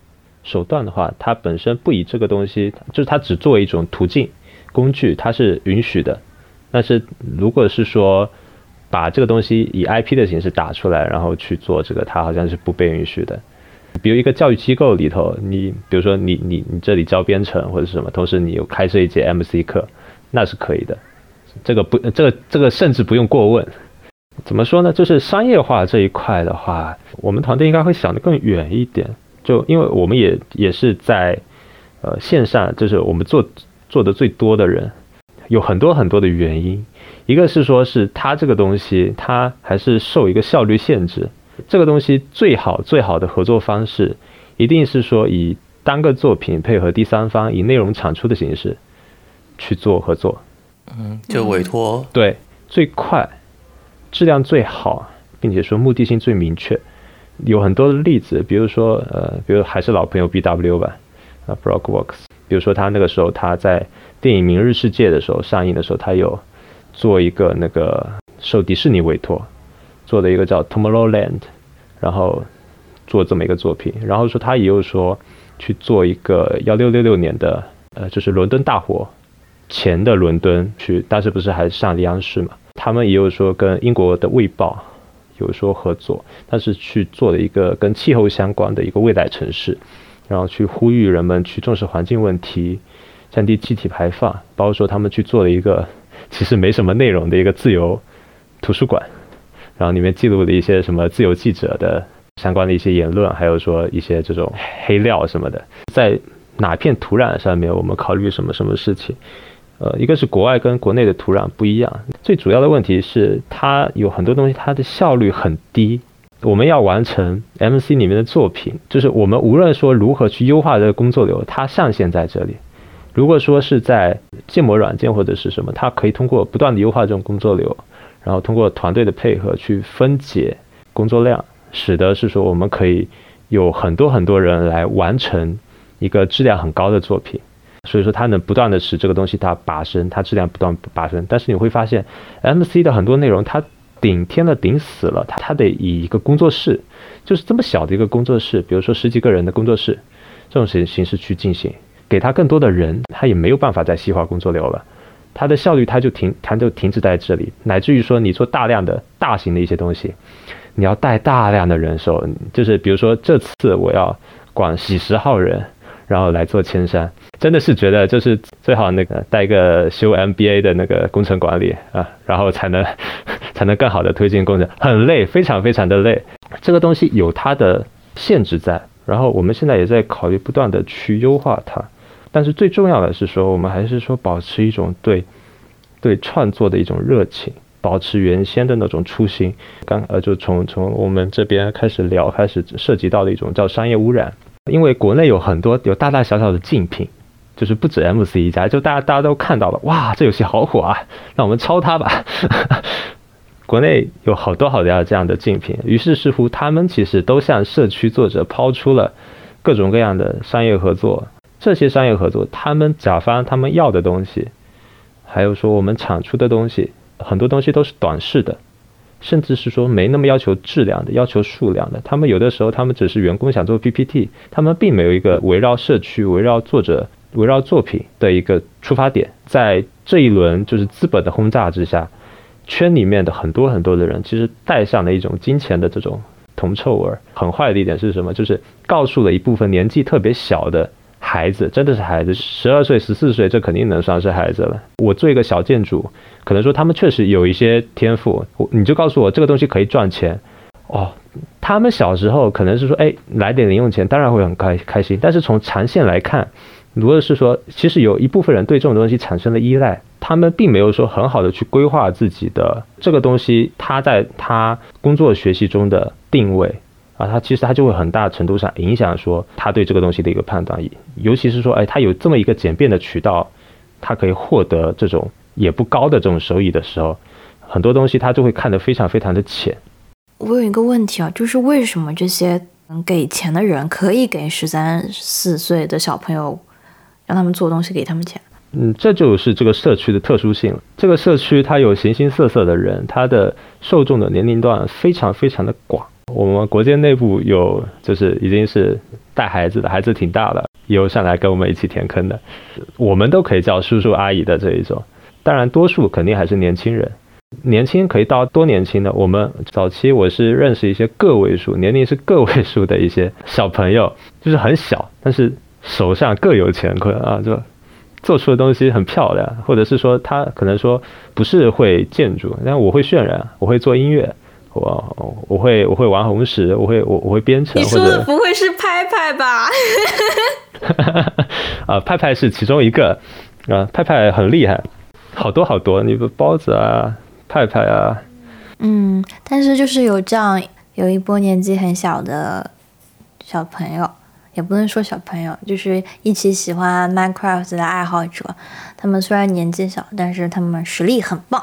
手段的话，它本身不以这个东西，就是它只作为一种途径工具，它是允许的。但是如果是说把这个东西以 IP 的形式打出来，然后去做这个，它好像是不被允许的。比如一个教育机构里头，你比如说你你你这里教编程或者是什么，同时你有开设一节 MC 课，那是可以的。这个不，这个这个甚至不用过问。怎么说呢？就是商业化这一块的话，我们团队应该会想得更远一点。就因为我们也也是在，呃线上，就是我们做做的最多的人，有很多很多的原因。一个是说，是它这个东西，它还是受一个效率限制。这个东西最好最好的合作方式，一定是说以单个作品配合第三方，以内容产出的形式去做合作。嗯，就委托。对，最快，质量最好，并且说目的性最明确。有很多的例子，比如说，呃，比如还是老朋友 B W 吧，啊，Blockworks，比如说他那个时候他在电影《明日世界》的时候上映的时候，他有做一个那个受迪士尼委托做的一个叫 Tomorrowland，然后做这么一个作品，然后说他也有说去做一个幺六六六年的，呃，就是伦敦大火前的伦敦去，当时不是还上央视嘛，他们也有说跟英国的卫报。有说合作，但是去做了一个跟气候相关的一个未来城市，然后去呼吁人们去重视环境问题，降低气体排放，包括说他们去做了一个其实没什么内容的一个自由图书馆，然后里面记录了一些什么自由记者的相关的一些言论，还有说一些这种黑料什么的，在哪片土壤上面我们考虑什么什么事情。呃，一个是国外跟国内的土壤不一样，最主要的问题是它有很多东西，它的效率很低。我们要完成 MC 里面的作品，就是我们无论说如何去优化这个工作流，它上限在这里。如果说是在建模软件或者是什么，它可以通过不断的优化这种工作流，然后通过团队的配合去分解工作量，使得是说我们可以有很多很多人来完成一个质量很高的作品。所以说它能不断的使这个东西它拔升，它质量不断拔升。但是你会发现，MC 的很多内容它顶天了顶死了，它它得以一个工作室，就是这么小的一个工作室，比如说十几个人的工作室，这种形形式去进行，给他更多的人，他也没有办法再细化工作流了，它的效率它就停，它就停止在这里，乃至于说你做大量的大型的一些东西，你要带大量的人手，就是比如说这次我要管几十号人。然后来做千山，真的是觉得就是最好那个带一个修 MBA 的那个工程管理啊，然后才能 才能更好的推进工程，很累，非常非常的累。这个东西有它的限制在，然后我们现在也在考虑不断的去优化它，但是最重要的是说，我们还是说保持一种对对创作的一种热情，保持原先的那种初心。刚呃，就从从我们这边开始聊，开始涉及到的一种叫商业污染。因为国内有很多有大大小小的竞品，就是不止 MC 一家，就大家大家都看到了，哇，这游戏好火啊，让我们抄它吧。国内有好多好多这样的竞品，于是似乎他们其实都向社区作者抛出了各种各样的商业合作。这些商业合作，他们甲方他们要的东西，还有说我们产出的东西，很多东西都是短视的。甚至是说没那么要求质量的，要求数量的。他们有的时候，他们只是员工想做 PPT，他们并没有一个围绕社区、围绕作者、围绕作品的一个出发点。在这一轮就是资本的轰炸之下，圈里面的很多很多的人，其实带上了一种金钱的这种铜臭味。很坏的一点是什么？就是告诉了一部分年纪特别小的孩子，真的是孩子，十二岁、十四岁，这肯定能算是孩子了。我做一个小建筑，可能说他们确实有一些天赋，你就告诉我这个东西可以赚钱，哦，他们小时候可能是说，哎，来点零用钱，当然会很开开心。但是从长线来看，如果是说，其实有一部分人对这种东西产生了依赖，他们并没有说很好的去规划自己的这个东西，他在他工作学习中的定位啊，他其实他就会很大程度上影响说他对这个东西的一个判断，尤其是说，哎，他有这么一个简便的渠道，他可以获得这种也不高的这种收益的时候，很多东西他就会看得非常非常的浅。我有一个问题啊，就是为什么这些给钱的人可以给十三四岁的小朋友？让他们做东西，给他们钱。嗯，这就是这个社区的特殊性。这个社区它有形形色色的人，它的受众的年龄段非常非常的广。我们国建内部有就是已经是带孩子的孩子挺大了，有上来跟我们一起填坑的，我们都可以叫叔叔阿姨的这一种。当然，多数肯定还是年轻人。年轻可以到多年轻的？我们早期我是认识一些个位数年龄是个位数的一些小朋友，就是很小，但是。手上各有乾坤啊，就做出的东西很漂亮，或者是说他可能说不是会建筑，但我会渲染，我会做音乐，我我会我会玩红石，我会我我会编程。你说的不会是拍拍吧？啊，派派是其中一个啊，派派很厉害，好多好多，你不包子啊，派派啊，嗯，但是就是有这样有一波年纪很小的小朋友。也不能说小朋友，就是一起喜欢 Minecraft 的爱好者。他们虽然年纪小，但是他们实力很棒。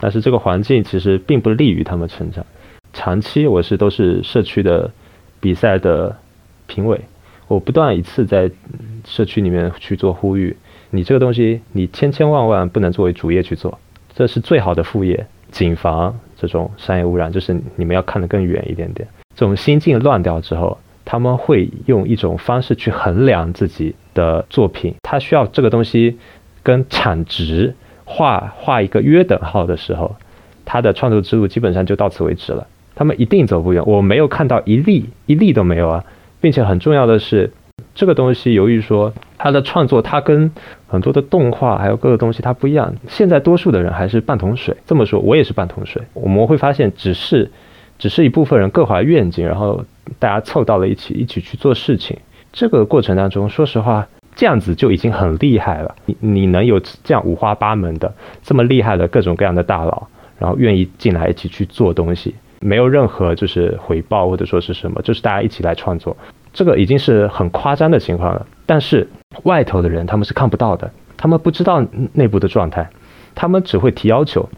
但是这个环境其实并不利于他们成长。长期我是都是社区的比赛的评委，我不断一次在社区里面去做呼吁：你这个东西，你千千万万不能作为主业去做，这是最好的副业。谨防这种商业污染，就是你们要看得更远一点点。这种心境乱掉之后。他们会用一种方式去衡量自己的作品，他需要这个东西跟产值画画一个约等号的时候，他的创作之路基本上就到此为止了。他们一定走不远。我没有看到一例一例都没有啊，并且很重要的是，这个东西由于说他的创作，它跟很多的动画还有各个东西它不一样。现在多数的人还是半桶水，这么说，我也是半桶水。我们会发现，只是只是一部分人各怀愿景，然后。大家凑到了一起，一起去做事情。这个过程当中，说实话，这样子就已经很厉害了。你你能有这样五花八门的这么厉害的各种各样的大佬，然后愿意进来一起去做东西，没有任何就是回报或者说是什么，就是大家一起来创作，这个已经是很夸张的情况了。但是外头的人他们是看不到的，他们不知道内部的状态，他们只会提要求。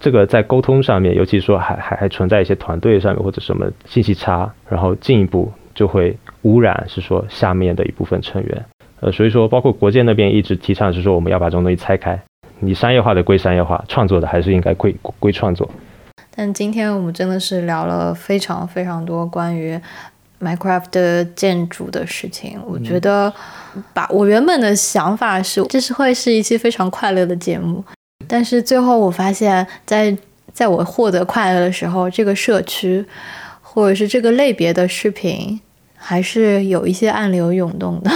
这个在沟通上面，尤其说还还还存在一些团队上面或者什么信息差，然后进一步就会污染，是说下面的一部分成员。呃，所以说包括国建那边一直提倡是说我们要把这种东西拆开，你商业化的归商业化，创作的还是应该归归创作。但今天我们真的是聊了非常非常多关于 Minecraft 的建筑的事情。我觉得把我原本的想法是，这是会是一期非常快乐的节目。但是最后我发现，在在我获得快乐的时候，这个社区或者是这个类别的视频，还是有一些暗流涌动的。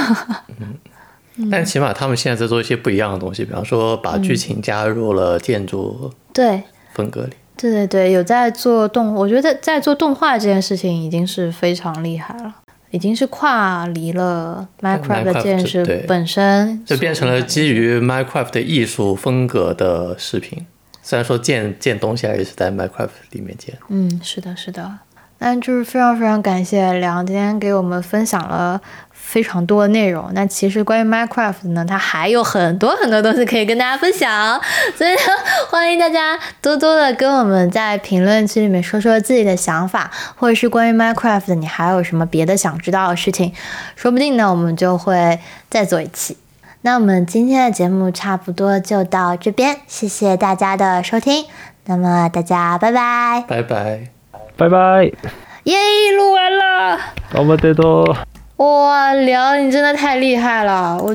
嗯，但起码他们现在在做一些不一样的东西，比方说把剧情加入了建筑对风格里。对对对，有在做动，我觉得在做动画这件事情已经是非常厉害了。已经是跨离了 Minecraft 的建设本身，就变成了基于 Minecraft 的艺术风格的视频。虽然说建建东西还是在 Minecraft 里面建。嗯，是的，是的。那就是非常非常感谢梁今天给我们分享了。非常多的内容，那其实关于 Minecraft 呢，它还有很多很多东西可以跟大家分享，所以呢，欢迎大家多多的跟我们在评论区里面说说自己的想法，或者是关于 Minecraft 你还有什么别的想知道的事情，说不定呢，我们就会再做一期。那我们今天的节目差不多就到这边，谢谢大家的收听，那么大家拜拜，拜拜，拜拜，耶，录完了，我们得多。哇，梁，你真的太厉害了！我。